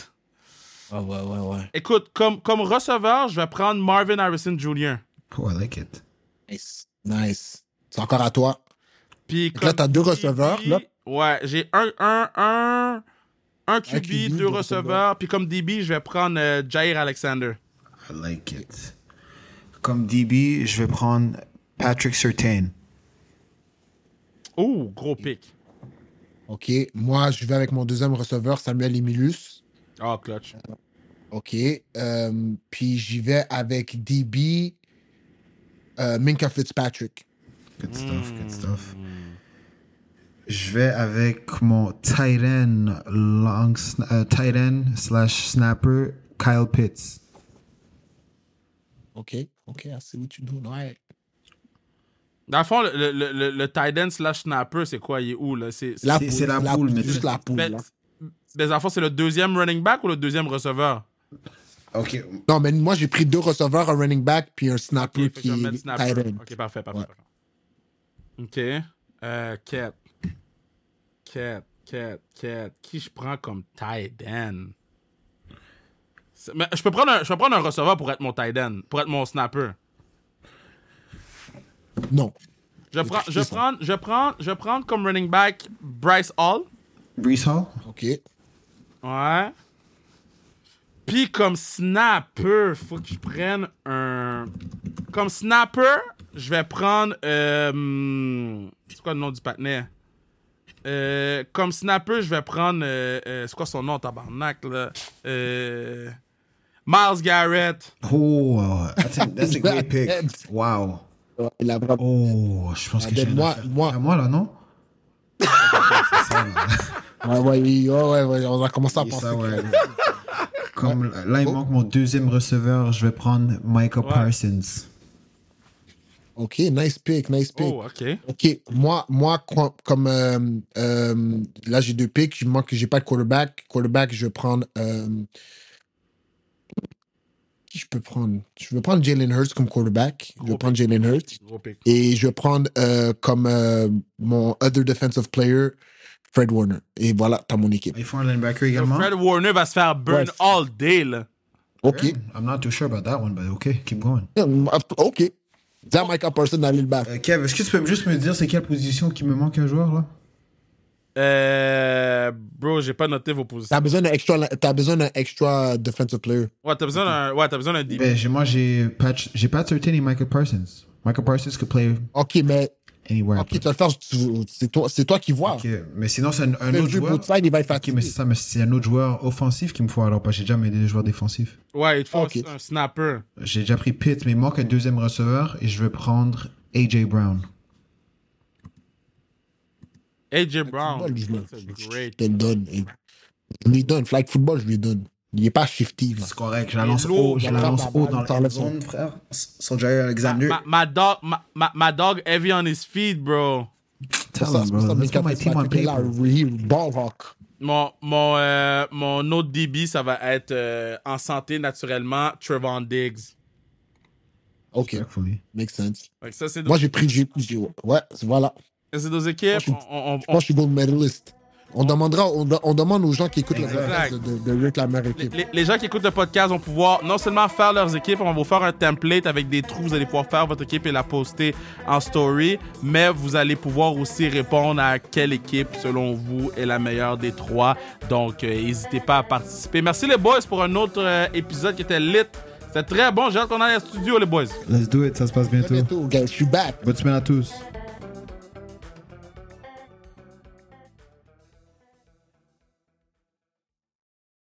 Ouais, ouais, ouais, ouais. Écoute, comme, comme receveur, je vais prendre Marvin Harrison Jr. Oh, I like it. Nice. Nice. C'est encore à toi. Puis là, t'as deux DB, receveurs, là. Ouais, j'ai un, un, un, un QB, QB, deux deux receveurs. receveurs. Puis comme DB, je vais prendre euh, Jair Alexander. I like it. Comme DB, je vais prendre Patrick Surtain. Oh, gros pic. OK. Moi, je vais avec mon deuxième receveur, Samuel Emilus. Oh, clutch. OK. Euh, puis j'y vais avec DB, euh, Minka Fitzpatrick. Good stuff, good stuff. Je vais avec mon tight end, long, euh, tight end slash snapper, Kyle Pitts. OK. OK, I see what you doing. Dans le fond, le, le, le, le tight end slash snapper, c'est quoi? Il est où, là? C'est, c'est- La C'est- poule, c'est la poule, mais juste la poule. Mais, là. mais dans le fond, c'est le deuxième running back ou le deuxième receveur? Ok. Non, mais moi, j'ai pris deux receveurs, un running back, puis un snapper que qui est snapper. tight end. Ok, parfait, parfait. Ouais. Ok. Euh, Cat. Cat, Cat, Cat. Qui je prends comme tight end? Mais je peux, prendre un, je peux prendre un receveur pour être mon tight end, pour être mon snapper. Non. Je prends, je ça. prends, je prends, je prends comme running back Bryce Hall. Brees Hall? OK. Ouais. Puis comme snapper, faut que je prenne un. Comme snapper, je vais prendre. euh, C'est quoi le nom du partenaire? Euh, comme snapper, je vais prendre. euh, euh, c'est quoi son nom, tabarnak, là? Euh, Miles Garrett. Oh, that's a, that's a great pick. Wow. Oh, je pense que Ah, j'ai moi- moi- À moi, là, non? C'est ça, là. Ouais, ouais, ouais, ouais, on a commencé à penser. ça, que- ouais. Comme là, il manque mon deuxième receveur, je vais prendre Micah Parsons. OK, nice pick, nice pick. Oh, ok. OK, moi, moi co- comme euh, euh, là, j'ai deux picks, il me manque que j'ai pas de quarterback. Quarterback, je vais prendre. euh, qui je peux prendre Je vais prendre Jalen Hurts comme quarterback. Je vais Gros prendre Jalen Hurts. Et je vais prendre euh, comme euh, mon other defensive player, Fred Warner. Et voilà, t'as mon équipe. Il faut un linebacker également. Fred Warner va se faire burn Ouais. all day, là. OK. I'm not too sure about that one, but okay, keep going. OK. Dis Micah Parsons le battre. Euh, Kev, est-ce que tu peux juste me dire c'est quelle position qui me manque un joueur là? Euh. Bro, j'ai pas noté vos positions. T'as besoin d'un extra, t'as besoin d'un extra defensive player. Ouais, t'as besoin d'un. Ouais, t'as besoin d'un DB. ben, Moi j'ai Pat, j'ai Pat Surtain et Michael Parsons. Michael Parsons could play OK, mais anywhere. OK, tu vas le faire. C'est toi, c'est toi qui vois. Ok, mais sinon c'est un, autre joueur. side, il va être Ok, fatigué. mais c'est ça, mais c'est un autre joueur offensif qu'il me faut alors parce que j'ai déjà mis des joueurs défensifs. Ouais, il te faut Ok. un snapper. J'ai déjà pris Pitt, mais il manque un deuxième receveur et je vais prendre AJ Brown. AJ Brown. Football, je, le- That's a je great. te le donne. Et Je lui donne. Flag football, je lui donne. Il est pas shifty. Là. C'est correct, je la lance lourd, haut, je la lance la haut dans la t'enlève end son- zone, frère. Sur Jair Alexander. Ma, ma dog, ma, ma, ma dog heavy on his feet, bro. Tell Ça, him, c'est bro. ça, Let's put my team on là, ball hawk. Mon, mon, euh, mon autre DB, ça va être euh, en santé naturellement, Trevon Diggs. OK, Respectfully. makes sense. Fait que ça, c'est Moi, j'ai pris... j'ai- j'ai- Ouais, voilà. C'est nos équipes. Moi, On, Moi, je suis gold medalist. On, demandera, on, de- on demande aux gens qui écoutent le podcast de, de, de rate la meilleure les, équipe. les- les gens qui écoutent le podcast vont pouvoir non seulement faire leurs équipes, on va vous faire un template avec des trous, vous allez pouvoir faire votre équipe et la poster en story, mais vous allez pouvoir aussi répondre à quelle équipe, selon vous, est la meilleure des trois. Donc, euh, n'hésitez pas à participer. Merci les boys pour un autre euh, épisode qui était lit. C'était très bon. J'ai hâte qu'on aille au studio, les boys. Let's do it, ça se passe À bientôt. bientôt, guys. Je suis back. Bonne semaine à tous.